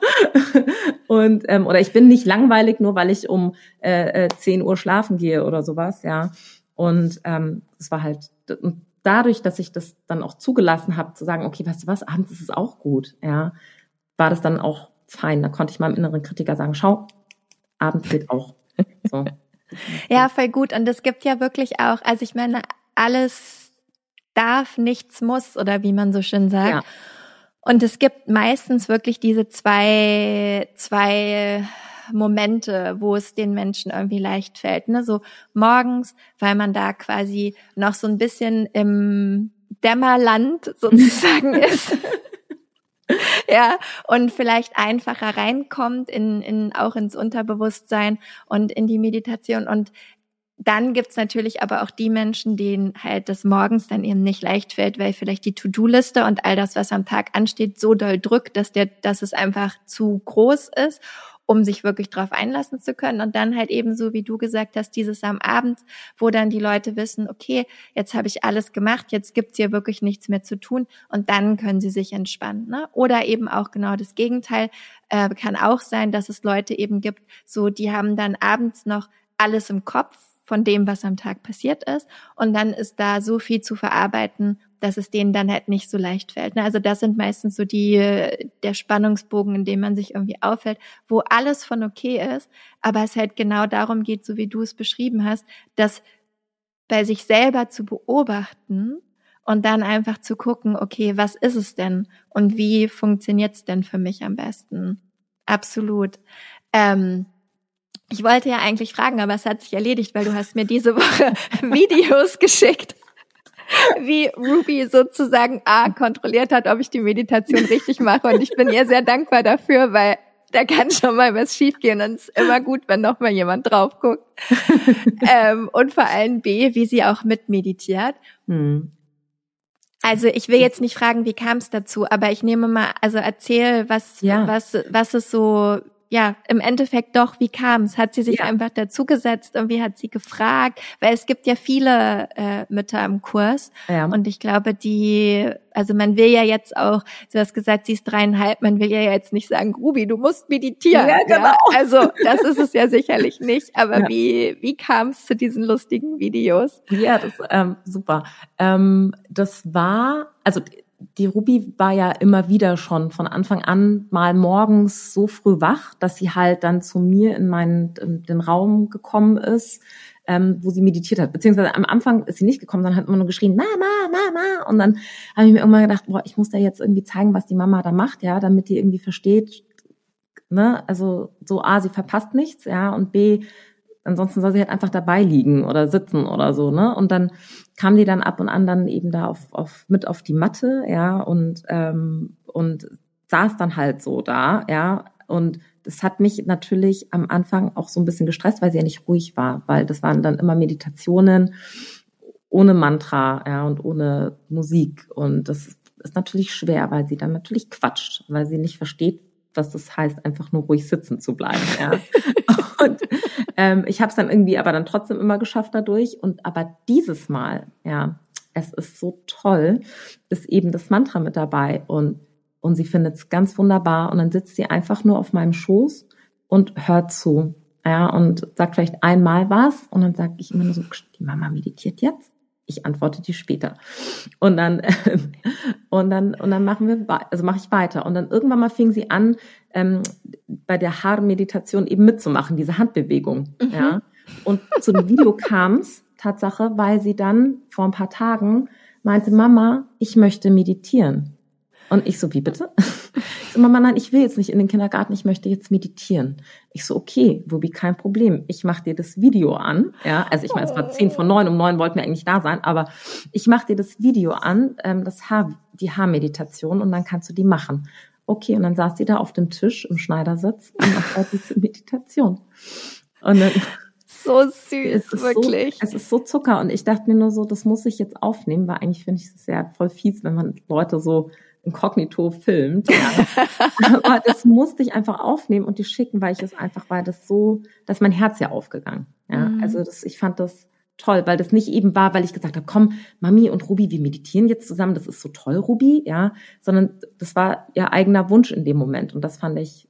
[LAUGHS] Und ähm, oder ich bin nicht langweilig, nur weil ich um äh, 10 äh, Uhr schlafen gehe oder sowas, ja. Und ähm, es war halt, dadurch, dass ich das dann auch zugelassen habe, zu sagen, okay, weißt du was, abends ist es auch gut, ja, war das dann auch fein. Da konnte ich meinem inneren Kritiker sagen, schau, abends geht auch. [LAUGHS] So. Ja, voll gut. Und es gibt ja wirklich auch, also ich meine, alles darf, nichts muss oder wie man so schön sagt. Ja. Und es gibt meistens wirklich diese zwei, zwei Momente, wo es den Menschen irgendwie leicht fällt. Ne? So morgens, weil man da quasi noch so ein bisschen im Dämmerland [LAUGHS] sozusagen ist. [LAUGHS] ja, und vielleicht einfacher reinkommt in, in auch ins Unterbewusstsein und in die Meditation. Und dann gibt's natürlich aber auch die Menschen, denen halt das morgens dann eben nicht leicht fällt, weil vielleicht die To-Do-Liste und all das, was am Tag ansteht, so doll drückt, dass der, dass es einfach zu groß ist um sich wirklich drauf einlassen zu können. Und dann halt eben so, wie du gesagt hast, dieses am Abend, wo dann die Leute wissen, okay, jetzt habe ich alles gemacht, jetzt gibt's hier wirklich nichts mehr zu tun und dann können sie sich entspannen. Ne? Oder eben auch genau das Gegenteil äh, kann auch sein, dass es Leute eben gibt, so die haben dann abends noch alles im Kopf von dem, was am Tag passiert ist. Und dann ist da so viel zu verarbeiten dass es denen dann halt nicht so leicht fällt. Ne? Also das sind meistens so die, der Spannungsbogen, in dem man sich irgendwie auffällt, wo alles von okay ist, aber es halt genau darum geht, so wie du es beschrieben hast, dass bei sich selber zu beobachten und dann einfach zu gucken, okay, was ist es denn und wie funktioniert es denn für mich am besten? Absolut. Ähm, ich wollte ja eigentlich fragen, aber es hat sich erledigt, weil du hast mir diese Woche [LAUGHS] Videos geschickt wie Ruby sozusagen A kontrolliert hat, ob ich die Meditation richtig mache. Und ich bin ihr sehr dankbar dafür, weil da kann schon mal was schiefgehen und es ist immer gut, wenn noch mal jemand drauf guckt. [LAUGHS] ähm, und vor allem B, wie sie auch mitmeditiert. Hm. Also ich will jetzt nicht fragen, wie kam es dazu, aber ich nehme mal, also erzähl, was, ja. was, was ist so, ja, im Endeffekt doch, wie kam es? Hat sie sich ja. einfach dazugesetzt und wie hat sie gefragt? Weil es gibt ja viele äh, Mütter im Kurs ja. und ich glaube, die, also man will ja jetzt auch, du hast gesagt, sie ist dreieinhalb, man will ja jetzt nicht sagen, Ruby, du musst meditieren. Ja, genau. Ja? Also das ist es ja sicherlich nicht, aber [LAUGHS] wie, wie kam es zu diesen lustigen Videos? Ja, das ähm, super. Ähm, das war, also die Ruby war ja immer wieder schon von Anfang an mal morgens so früh wach, dass sie halt dann zu mir in meinen in den Raum gekommen ist, ähm, wo sie meditiert hat. Beziehungsweise am Anfang ist sie nicht gekommen, sondern hat immer nur geschrien, Mama, Mama. Und dann habe ich mir irgendwann gedacht, boah, ich muss da jetzt irgendwie zeigen, was die Mama da macht, ja, damit die irgendwie versteht, ne, also so A, sie verpasst nichts, ja, und B, ansonsten soll sie halt einfach dabei liegen oder sitzen oder so, ne? Und dann kam die dann ab und an dann eben da auf, auf mit auf die Matte, ja, und ähm, und saß dann halt so da, ja, und das hat mich natürlich am Anfang auch so ein bisschen gestresst, weil sie ja nicht ruhig war, weil das waren dann immer Meditationen ohne Mantra, ja, und ohne Musik und das ist natürlich schwer, weil sie dann natürlich quatscht, weil sie nicht versteht, was das heißt, einfach nur ruhig sitzen zu bleiben. Ja. [LAUGHS] und ähm, ich habe es dann irgendwie aber dann trotzdem immer geschafft dadurch. Und aber dieses Mal, ja, es ist so toll, ist eben das Mantra mit dabei und und sie findet es ganz wunderbar und dann sitzt sie einfach nur auf meinem Schoß und hört zu. Ja, und sagt vielleicht einmal was und dann sage ich immer nur so, die Mama meditiert jetzt ich antworte dir später. Und dann, [LAUGHS] und dann, und dann machen wir, also mache ich weiter. Und dann irgendwann mal fing sie an, ähm, bei der Haarmeditation eben mitzumachen, diese Handbewegung. Mhm. Ja. Und zu dem Video kam es, Tatsache, weil sie dann vor ein paar Tagen meinte, Mama, ich möchte meditieren. Und ich so, wie bitte? So, Mama, nein, ich will jetzt nicht in den Kindergarten, ich möchte jetzt meditieren. Ich so, okay, Wubi, kein Problem. Ich mache dir das Video an. Ja, also ich meine, es war zehn von neun, um neun wollten wir eigentlich da sein, aber ich mache dir das Video an, ähm, das Haar, die Haarmeditation und dann kannst du die machen. Okay, und dann saß sie da auf dem Tisch im Schneidersitz und macht halt diese [LAUGHS] Meditation. Und dann, so süß, wirklich. So, es ist so Zucker und ich dachte mir nur so, das muss ich jetzt aufnehmen, weil eigentlich finde ich es ja voll fies, wenn man Leute so inkognito filmt. Ja. [LAUGHS] Aber das musste ich einfach aufnehmen und die schicken, weil ich es einfach, weil das so, dass mein Herz ja aufgegangen. Ja, mhm. also das, ich fand das toll, weil das nicht eben war, weil ich gesagt habe, komm, Mami und Ruby, wir meditieren jetzt zusammen, das ist so toll, Ruby, ja, sondern das war ihr eigener Wunsch in dem Moment und das fand ich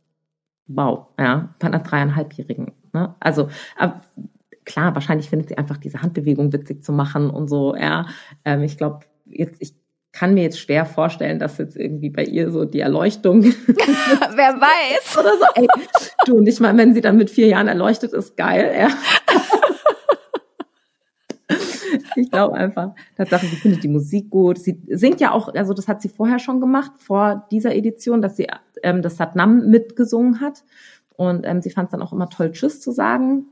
wow, ja, bei einer dreieinhalbjährigen. Ne? Also aber, klar, wahrscheinlich findet sie einfach diese Handbewegung witzig zu machen und so, ja. Ähm, ich glaube, jetzt ich kann mir jetzt schwer vorstellen, dass jetzt irgendwie bei ihr so die Erleuchtung. [LAUGHS] [LAUGHS] Wer weiß. Oder so. Ey, du, nicht mal, wenn sie dann mit vier Jahren erleuchtet ist, geil, ja. [LAUGHS] ich glaube einfach, Tatsache, sie findet die Musik gut. Sie singt ja auch, also das hat sie vorher schon gemacht, vor dieser Edition, dass sie ähm, das Satnam mitgesungen hat. Und ähm, sie fand es dann auch immer toll, Tschüss zu sagen.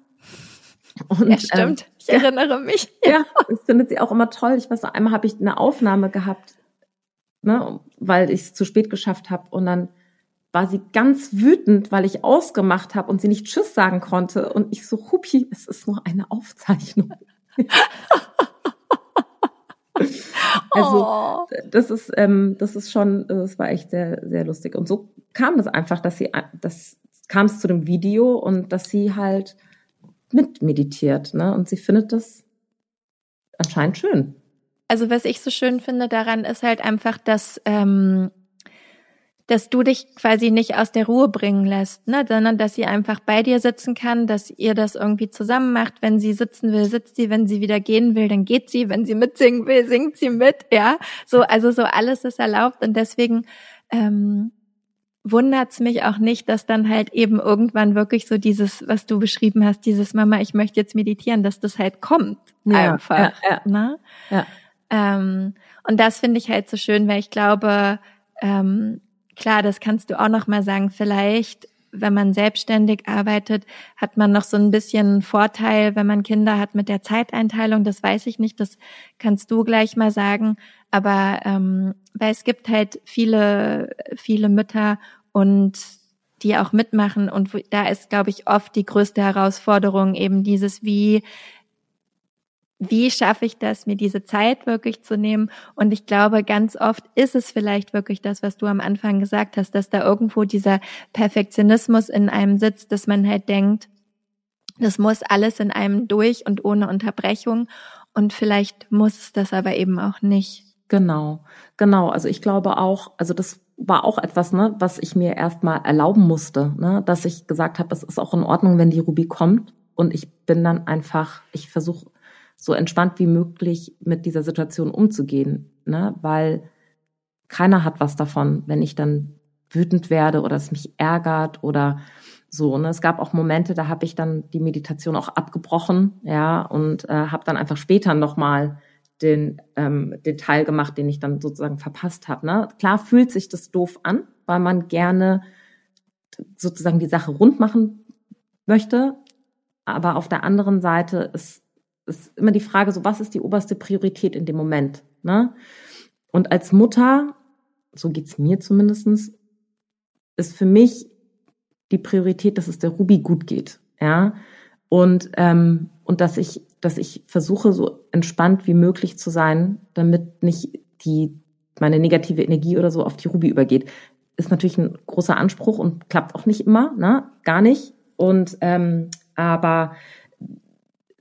Und, ja, stimmt. Ähm, ich erinnere mich. [LAUGHS] Ja, das findet sie auch immer toll. Ich weiß noch, einmal habe ich eine Aufnahme gehabt, ne, weil ich es zu spät geschafft habe. Und dann war sie ganz wütend, weil ich ausgemacht habe und sie nicht Tschüss sagen konnte. Und ich so, Hupi, es ist nur eine Aufzeichnung. [LAUGHS] also oh. das ist, ähm, das ist schon, das war echt sehr, sehr lustig. Und so kam das einfach, dass sie, das kam es zu dem Video und dass sie halt mit meditiert, ne? Und sie findet das anscheinend schön. Also was ich so schön finde daran ist halt einfach, dass ähm, dass du dich quasi nicht aus der Ruhe bringen lässt, ne, sondern dass sie einfach bei dir sitzen kann, dass ihr das irgendwie zusammen macht. Wenn sie sitzen will, sitzt sie. Wenn sie wieder gehen will, dann geht sie. Wenn sie mitsingen will, singt sie mit. Ja, so also so alles ist erlaubt und deswegen ähm, wundert's mich auch nicht, dass dann halt eben irgendwann wirklich so dieses, was du beschrieben hast, dieses Mama, ich möchte jetzt meditieren, dass das halt kommt ja, einfach. Ja, ja. Ne? ja. Ähm, und das finde ich halt so schön, weil ich glaube, ähm, klar, das kannst du auch noch mal sagen, vielleicht wenn man selbstständig arbeitet, hat man noch so ein bisschen Vorteil, wenn man Kinder hat mit der Zeiteinteilung. Das weiß ich nicht, das kannst du gleich mal sagen. Aber ähm, weil es gibt halt viele, viele Mütter und die auch mitmachen und da ist, glaube ich, oft die größte Herausforderung eben dieses, wie wie schaffe ich das, mir diese Zeit wirklich zu nehmen? Und ich glaube, ganz oft ist es vielleicht wirklich das, was du am Anfang gesagt hast, dass da irgendwo dieser Perfektionismus in einem sitzt, dass man halt denkt, das muss alles in einem durch und ohne Unterbrechung. Und vielleicht muss es das aber eben auch nicht. Genau, genau. Also ich glaube auch, also das war auch etwas, ne, was ich mir erstmal erlauben musste, ne, dass ich gesagt habe, es ist auch in Ordnung, wenn die Ruby kommt. Und ich bin dann einfach, ich versuche so entspannt wie möglich mit dieser Situation umzugehen, ne? weil keiner hat was davon, wenn ich dann wütend werde oder es mich ärgert oder so. Ne? Es gab auch Momente, da habe ich dann die Meditation auch abgebrochen, ja, und äh, habe dann einfach später nochmal den, ähm, den Teil gemacht, den ich dann sozusagen verpasst habe. Ne? Klar fühlt sich das doof an, weil man gerne sozusagen die Sache rund machen möchte, aber auf der anderen Seite ist ist immer die Frage, so was ist die oberste Priorität in dem Moment? Ne? Und als Mutter, so geht's mir zumindestens, ist für mich die Priorität, dass es der Ruby gut geht. Ja. Und, ähm, und dass ich, dass ich versuche, so entspannt wie möglich zu sein, damit nicht die, meine negative Energie oder so auf die Ruby übergeht. Ist natürlich ein großer Anspruch und klappt auch nicht immer, ne? Gar nicht. Und ähm, aber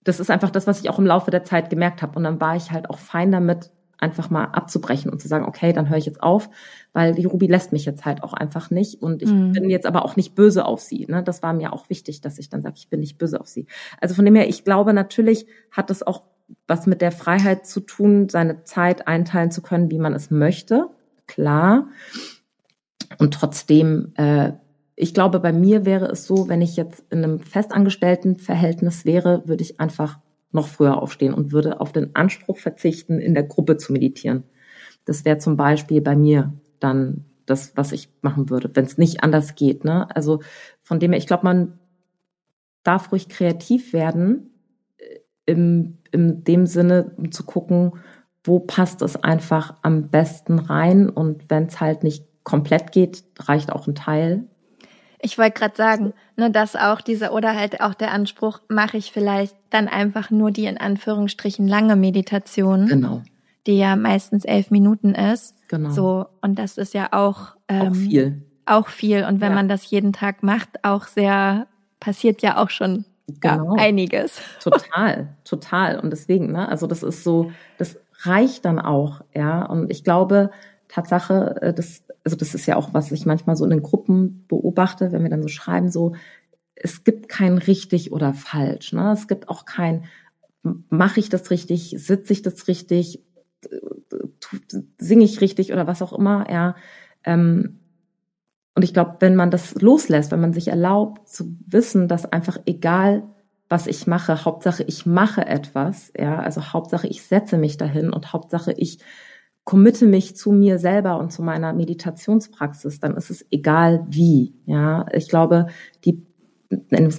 das ist einfach das, was ich auch im Laufe der Zeit gemerkt habe. Und dann war ich halt auch fein damit, einfach mal abzubrechen und zu sagen, okay, dann höre ich jetzt auf, weil die Ruby lässt mich jetzt halt auch einfach nicht. Und ich mhm. bin jetzt aber auch nicht böse auf sie. Ne? Das war mir auch wichtig, dass ich dann sage, ich bin nicht böse auf sie. Also von dem her, ich glaube, natürlich hat es auch was mit der Freiheit zu tun, seine Zeit einteilen zu können, wie man es möchte. Klar. Und trotzdem äh, ich glaube, bei mir wäre es so, wenn ich jetzt in einem festangestellten Verhältnis wäre, würde ich einfach noch früher aufstehen und würde auf den Anspruch verzichten, in der Gruppe zu meditieren. Das wäre zum Beispiel bei mir dann das, was ich machen würde, wenn es nicht anders geht. Ne? Also von dem her, ich glaube, man darf ruhig kreativ werden, äh, im, in dem Sinne, um zu gucken, wo passt es einfach am besten rein und wenn es halt nicht komplett geht, reicht auch ein Teil. Ich wollte gerade sagen, ne, dass auch dieser oder halt auch der Anspruch, mache ich vielleicht dann einfach nur die in Anführungsstrichen lange Meditation. Genau. Die ja meistens elf Minuten ist. Genau. So, und das ist ja auch, ähm, auch viel. Auch viel. Und wenn ja. man das jeden Tag macht, auch sehr, passiert ja auch schon genau. einiges. [LAUGHS] Total, total. Und deswegen, ne, also das ist so, das reicht dann auch, ja. Und ich glaube, Tatsache, äh, das also das ist ja auch, was ich manchmal so in den Gruppen beobachte, wenn wir dann so schreiben, so, es gibt kein richtig oder falsch. Ne? Es gibt auch kein, mache ich das richtig, sitze ich das richtig, singe ich richtig oder was auch immer, ja. Ähm, und ich glaube, wenn man das loslässt, wenn man sich erlaubt zu wissen, dass einfach egal, was ich mache. Hauptsache, ich mache etwas, ja, also Hauptsache, ich setze mich dahin und Hauptsache, ich committe mich zu mir selber und zu meiner Meditationspraxis, dann ist es egal wie, ja. Ich glaube, die,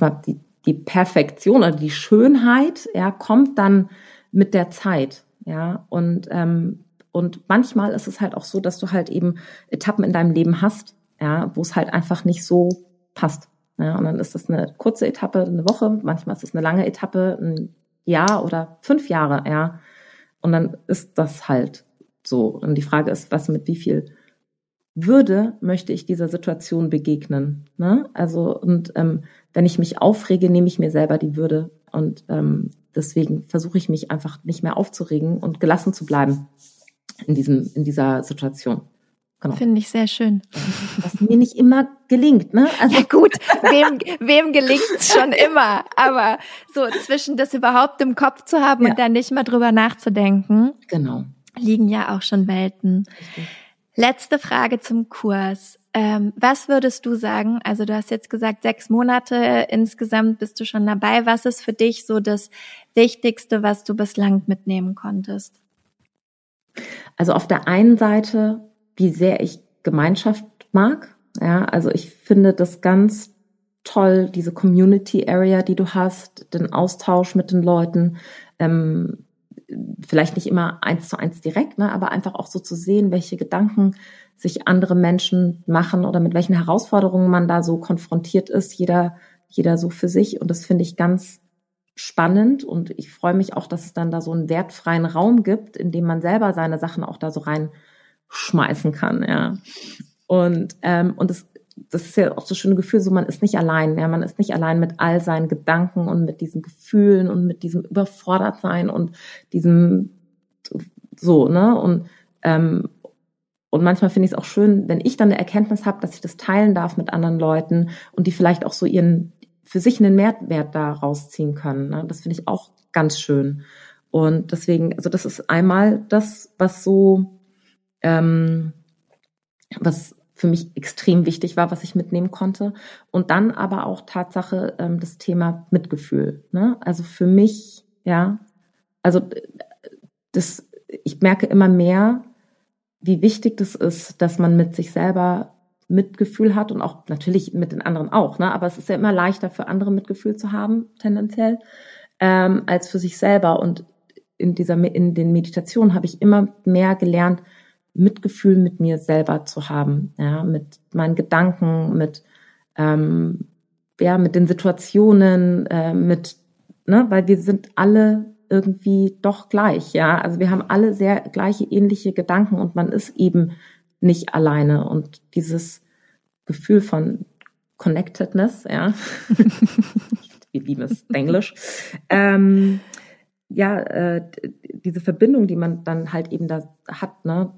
mal, die, die Perfektion oder die Schönheit, ja, kommt dann mit der Zeit, ja, und, ähm, und manchmal ist es halt auch so, dass du halt eben Etappen in deinem Leben hast, ja, wo es halt einfach nicht so passt. Ja, und dann ist das eine kurze Etappe, eine Woche, manchmal ist es eine lange Etappe, ein Jahr oder fünf Jahre, ja. Und dann ist das halt so. Und die Frage ist, was mit wie viel Würde möchte ich dieser Situation begegnen? Ne? Also, und ähm, wenn ich mich aufrege, nehme ich mir selber die Würde. Und ähm, deswegen versuche ich mich einfach nicht mehr aufzuregen und gelassen zu bleiben in diesem, in dieser Situation. Genau. Finde ich sehr schön. Was mir nicht immer gelingt, ne? Also [LAUGHS] ja gut, wem, wem gelingt es schon immer? Aber so zwischen das überhaupt im Kopf zu haben ja. und dann nicht mal drüber nachzudenken. Genau. Liegen ja auch schon Welten. Richtig. Letzte Frage zum Kurs. Ähm, was würdest du sagen? Also du hast jetzt gesagt, sechs Monate insgesamt bist du schon dabei. Was ist für dich so das Wichtigste, was du bislang mitnehmen konntest? Also auf der einen Seite wie sehr ich Gemeinschaft mag. Ja, also ich finde das ganz toll, diese Community Area, die du hast, den Austausch mit den Leuten. Ähm, vielleicht nicht immer eins zu eins direkt, ne, aber einfach auch so zu sehen, welche Gedanken sich andere Menschen machen oder mit welchen Herausforderungen man da so konfrontiert ist, jeder, jeder so für sich. Und das finde ich ganz spannend und ich freue mich auch, dass es dann da so einen wertfreien Raum gibt, in dem man selber seine Sachen auch da so rein schmeißen kann, ja. Und, ähm, und das, das ist ja auch so schöne Gefühl, so man ist nicht allein, ja, man ist nicht allein mit all seinen Gedanken und mit diesen Gefühlen und mit diesem Überfordertsein und diesem so, ne? Und, ähm, und manchmal finde ich es auch schön, wenn ich dann eine Erkenntnis habe, dass ich das teilen darf mit anderen Leuten und die vielleicht auch so ihren für sich einen Mehrwert da rausziehen können. Ne? Das finde ich auch ganz schön. Und deswegen, also das ist einmal das, was so ähm, was für mich extrem wichtig war, was ich mitnehmen konnte. Und dann aber auch Tatsache ähm, das Thema Mitgefühl. Ne? Also für mich, ja, also das, ich merke immer mehr, wie wichtig das ist, dass man mit sich selber Mitgefühl hat und auch natürlich mit den anderen auch, ne? Aber es ist ja immer leichter für andere Mitgefühl zu haben, tendenziell, ähm, als für sich selber. Und in dieser, in den Meditationen habe ich immer mehr gelernt, Mitgefühl mit mir selber zu haben, ja, mit meinen Gedanken, mit ähm, ja, mit den Situationen, äh, mit, ne, weil wir sind alle irgendwie doch gleich, ja. Also wir haben alle sehr gleiche, ähnliche Gedanken und man ist eben nicht alleine. Und dieses Gefühl von Connectedness, ja. [LAUGHS] wir lieben es Englisch. Ähm, ja, äh, diese Verbindung, die man dann halt eben da hat, ne,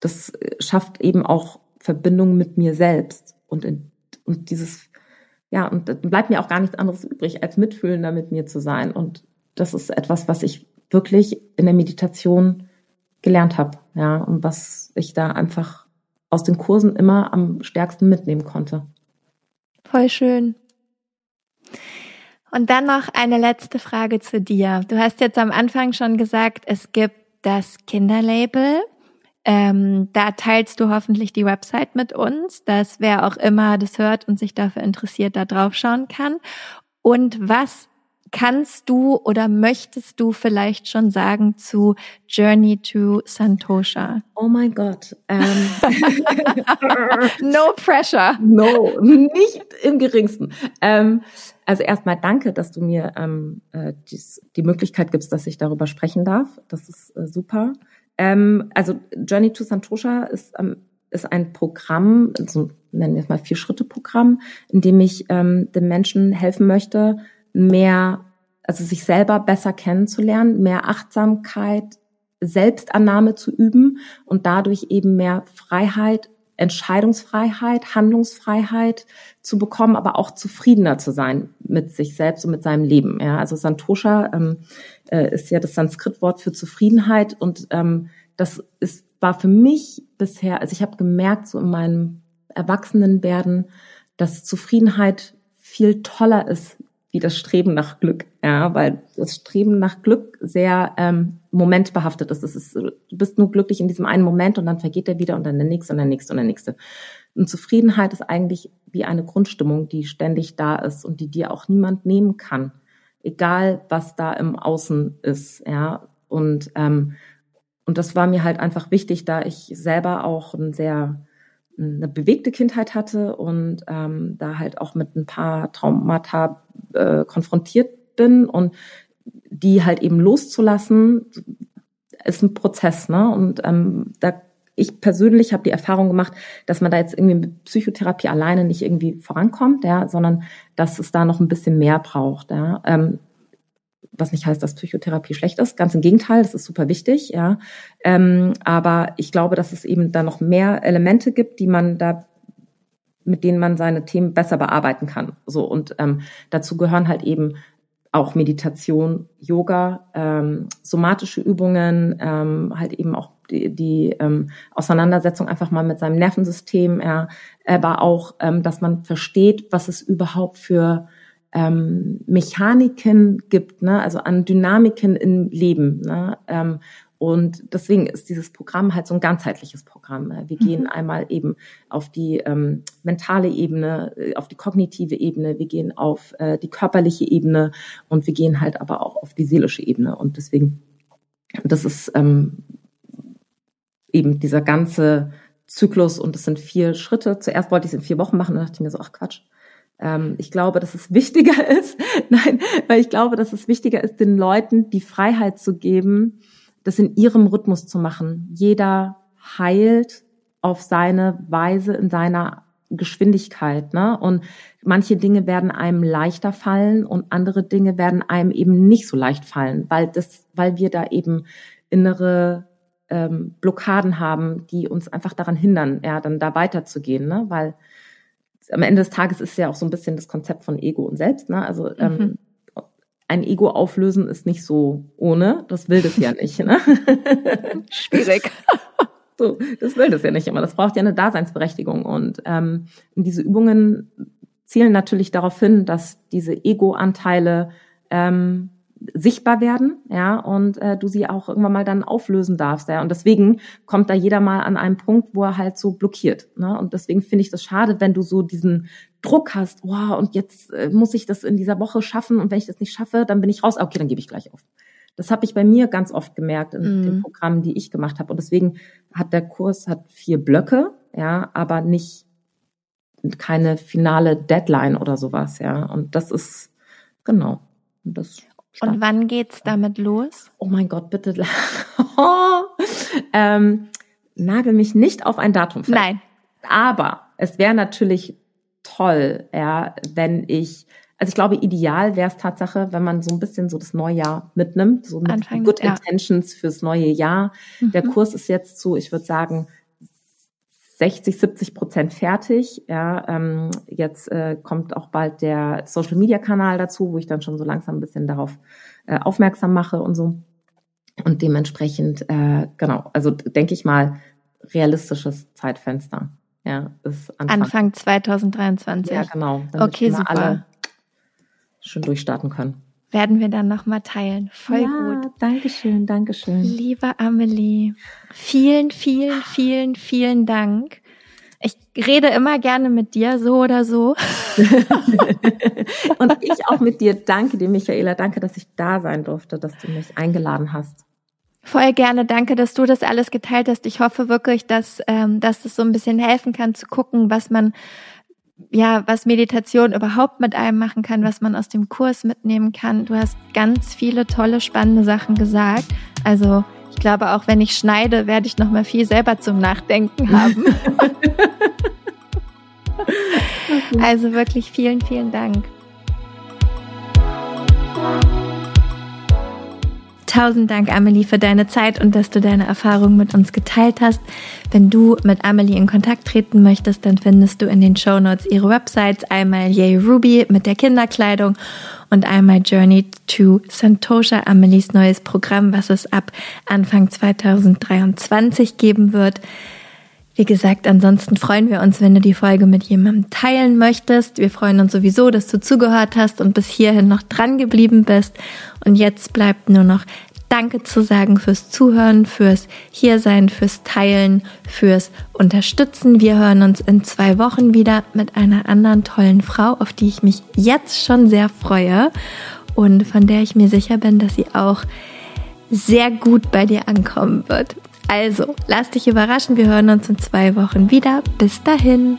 das schafft eben auch Verbindung mit mir selbst und, in, und dieses, ja, und da bleibt mir auch gar nichts anderes übrig, als mitfühlender mit mir zu sein. Und das ist etwas, was ich wirklich in der Meditation gelernt habe, ja, und was ich da einfach aus den Kursen immer am stärksten mitnehmen konnte. Voll schön. Und dann noch eine letzte Frage zu dir. Du hast jetzt am Anfang schon gesagt, es gibt das Kinderlabel ähm, da teilst du hoffentlich die Website mit uns, dass wer auch immer das hört und sich dafür interessiert, da drauf schauen kann. Und was kannst du oder möchtest du vielleicht schon sagen zu Journey to Santosha? Oh mein Gott. Ähm. [LAUGHS] no pressure. No, nicht im geringsten. Ähm, also erstmal danke, dass du mir ähm, äh, dies, die Möglichkeit gibst, dass ich darüber sprechen darf. Das ist äh, super. Ähm, also Journey to Santosha ist, ähm, ist ein Programm, so nennen wir es mal Vier-Schritte-Programm, in dem ich ähm, den Menschen helfen möchte, mehr, also sich selber besser kennenzulernen, mehr Achtsamkeit, Selbstannahme zu üben und dadurch eben mehr Freiheit, Entscheidungsfreiheit, Handlungsfreiheit zu bekommen, aber auch zufriedener zu sein mit sich selbst und mit seinem Leben. Ja, also Santosha ähm, äh, ist ja das Sanskritwort für Zufriedenheit und ähm, das ist, war für mich bisher, also ich habe gemerkt, so in meinem Erwachsenenwerden, dass Zufriedenheit viel toller ist wie das Streben nach Glück, ja, weil das Streben nach Glück sehr ähm, momentbehaftet ist. Das ist. Du bist nur glücklich in diesem einen Moment und dann vergeht er wieder und dann der nächste und der nächste und der nächste. Und Zufriedenheit ist eigentlich wie eine Grundstimmung, die ständig da ist und die dir auch niemand nehmen kann, egal was da im Außen ist, ja. Und ähm, und das war mir halt einfach wichtig, da ich selber auch ein sehr eine bewegte Kindheit hatte und ähm, da halt auch mit ein paar Traumata äh, konfrontiert bin und die halt eben loszulassen, ist ein Prozess, ne? Und ähm, da ich persönlich habe die Erfahrung gemacht, dass man da jetzt irgendwie mit Psychotherapie alleine nicht irgendwie vorankommt, ja, sondern dass es da noch ein bisschen mehr braucht, ja. Ähm, was nicht heißt, dass Psychotherapie schlecht ist. Ganz im Gegenteil, das ist super wichtig, ja. Ähm, aber ich glaube, dass es eben da noch mehr Elemente gibt, die man da mit denen man seine Themen besser bearbeiten kann. So und ähm, dazu gehören halt eben auch Meditation, Yoga, ähm, somatische Übungen, ähm, halt eben auch die, die ähm, Auseinandersetzung einfach mal mit seinem Nervensystem, ja, aber auch, ähm, dass man versteht, was es überhaupt für ähm, Mechaniken gibt, ne? also an Dynamiken im Leben. Ne? Ähm, und deswegen ist dieses Programm halt so ein ganzheitliches Programm. Ne? Wir mhm. gehen einmal eben auf die ähm, mentale Ebene, äh, auf die kognitive Ebene, wir gehen auf äh, die körperliche Ebene und wir gehen halt aber auch auf die seelische Ebene. Und deswegen, das ist ähm, eben dieser ganze Zyklus und es sind vier Schritte. Zuerst wollte ich es in vier Wochen machen, dann dachte ich mir so, ach Quatsch, ähm, ich glaube, dass es wichtiger [LAUGHS] ist, nein, weil ich glaube, dass es wichtiger ist, den Leuten die Freiheit zu geben, das in ihrem Rhythmus zu machen. Jeder heilt auf seine Weise, in seiner Geschwindigkeit, ne? Und manche Dinge werden einem leichter fallen und andere Dinge werden einem eben nicht so leicht fallen, weil das, weil wir da eben innere ähm, Blockaden haben, die uns einfach daran hindern, ja, dann da weiterzugehen, ne? Weil am Ende des Tages ist ja auch so ein bisschen das Konzept von Ego und Selbst. Ne? Also ähm, mhm. Ein Ego auflösen ist nicht so ohne. Das will das ja nicht. Ne? [LAUGHS] Schwierig. [LAUGHS] so, das will das ja nicht immer. Das braucht ja eine Daseinsberechtigung. Und ähm, diese Übungen zielen natürlich darauf hin, dass diese Ego-Anteile ähm, sichtbar werden, ja, und äh, du sie auch irgendwann mal dann auflösen darfst, ja. Und deswegen kommt da jeder mal an einen Punkt, wo er halt so blockiert. Ne? Und deswegen finde ich das schade, wenn du so diesen Druck hast, wow, und jetzt äh, muss ich das in dieser Woche schaffen und wenn ich das nicht schaffe, dann bin ich raus. Okay, dann gebe ich gleich auf. Das habe ich bei mir ganz oft gemerkt in mm. den Programmen, die ich gemacht habe. Und deswegen hat der Kurs hat vier Blöcke, ja, aber nicht keine finale Deadline oder sowas, ja. Und das ist genau. Und das und wann geht's damit los? Oh mein Gott, bitte. [LAUGHS] ähm, nagel mich nicht auf ein Datum fest. Nein. Aber es wäre natürlich toll, ja, wenn ich, also ich glaube, ideal wäre es Tatsache, wenn man so ein bisschen so das Neujahr mitnimmt, so mit Anfang, Good ja. Intentions fürs neue Jahr. Mhm. Der Kurs ist jetzt so, ich würde sagen, 60, 70 Prozent fertig. Ja, ähm, jetzt äh, kommt auch bald der Social Media Kanal dazu, wo ich dann schon so langsam ein bisschen darauf äh, aufmerksam mache und so. Und dementsprechend, äh, genau, also denke ich mal, realistisches Zeitfenster. Ja, ist Anfang, Anfang 2023. Ja, genau. Okay, super. alle schon durchstarten können werden wir dann nochmal teilen. Voll ja, gut. Dankeschön, Dankeschön. Liebe Amelie, vielen, vielen, vielen, vielen Dank. Ich rede immer gerne mit dir, so oder so. [LAUGHS] Und ich auch mit dir. Danke dir, Michaela. Danke, dass ich da sein durfte, dass du mich eingeladen hast. Voll gerne. Danke, dass du das alles geteilt hast. Ich hoffe wirklich, dass, ähm, dass das so ein bisschen helfen kann zu gucken, was man ja, was Meditation überhaupt mit einem machen kann, was man aus dem Kurs mitnehmen kann. Du hast ganz viele tolle, spannende Sachen gesagt. Also ich glaube, auch wenn ich schneide, werde ich noch mal viel selber zum Nachdenken haben. [LAUGHS] also wirklich vielen, vielen Dank. Tausend Dank, Amelie, für deine Zeit und dass du deine Erfahrungen mit uns geteilt hast. Wenn du mit Amelie in Kontakt treten möchtest, dann findest du in den Show Notes ihre Websites, einmal Yay Ruby mit der Kinderkleidung und einmal Journey to Santosha, Amelies neues Programm, was es ab Anfang 2023 geben wird. Wie gesagt, ansonsten freuen wir uns, wenn du die Folge mit jemandem teilen möchtest. Wir freuen uns sowieso, dass du zugehört hast und bis hierhin noch dran geblieben bist. Und jetzt bleibt nur noch Danke zu sagen fürs Zuhören, fürs Hiersein, fürs Teilen, fürs Unterstützen. Wir hören uns in zwei Wochen wieder mit einer anderen tollen Frau, auf die ich mich jetzt schon sehr freue und von der ich mir sicher bin, dass sie auch sehr gut bei dir ankommen wird. Also, lass dich überraschen. Wir hören uns in zwei Wochen wieder. Bis dahin.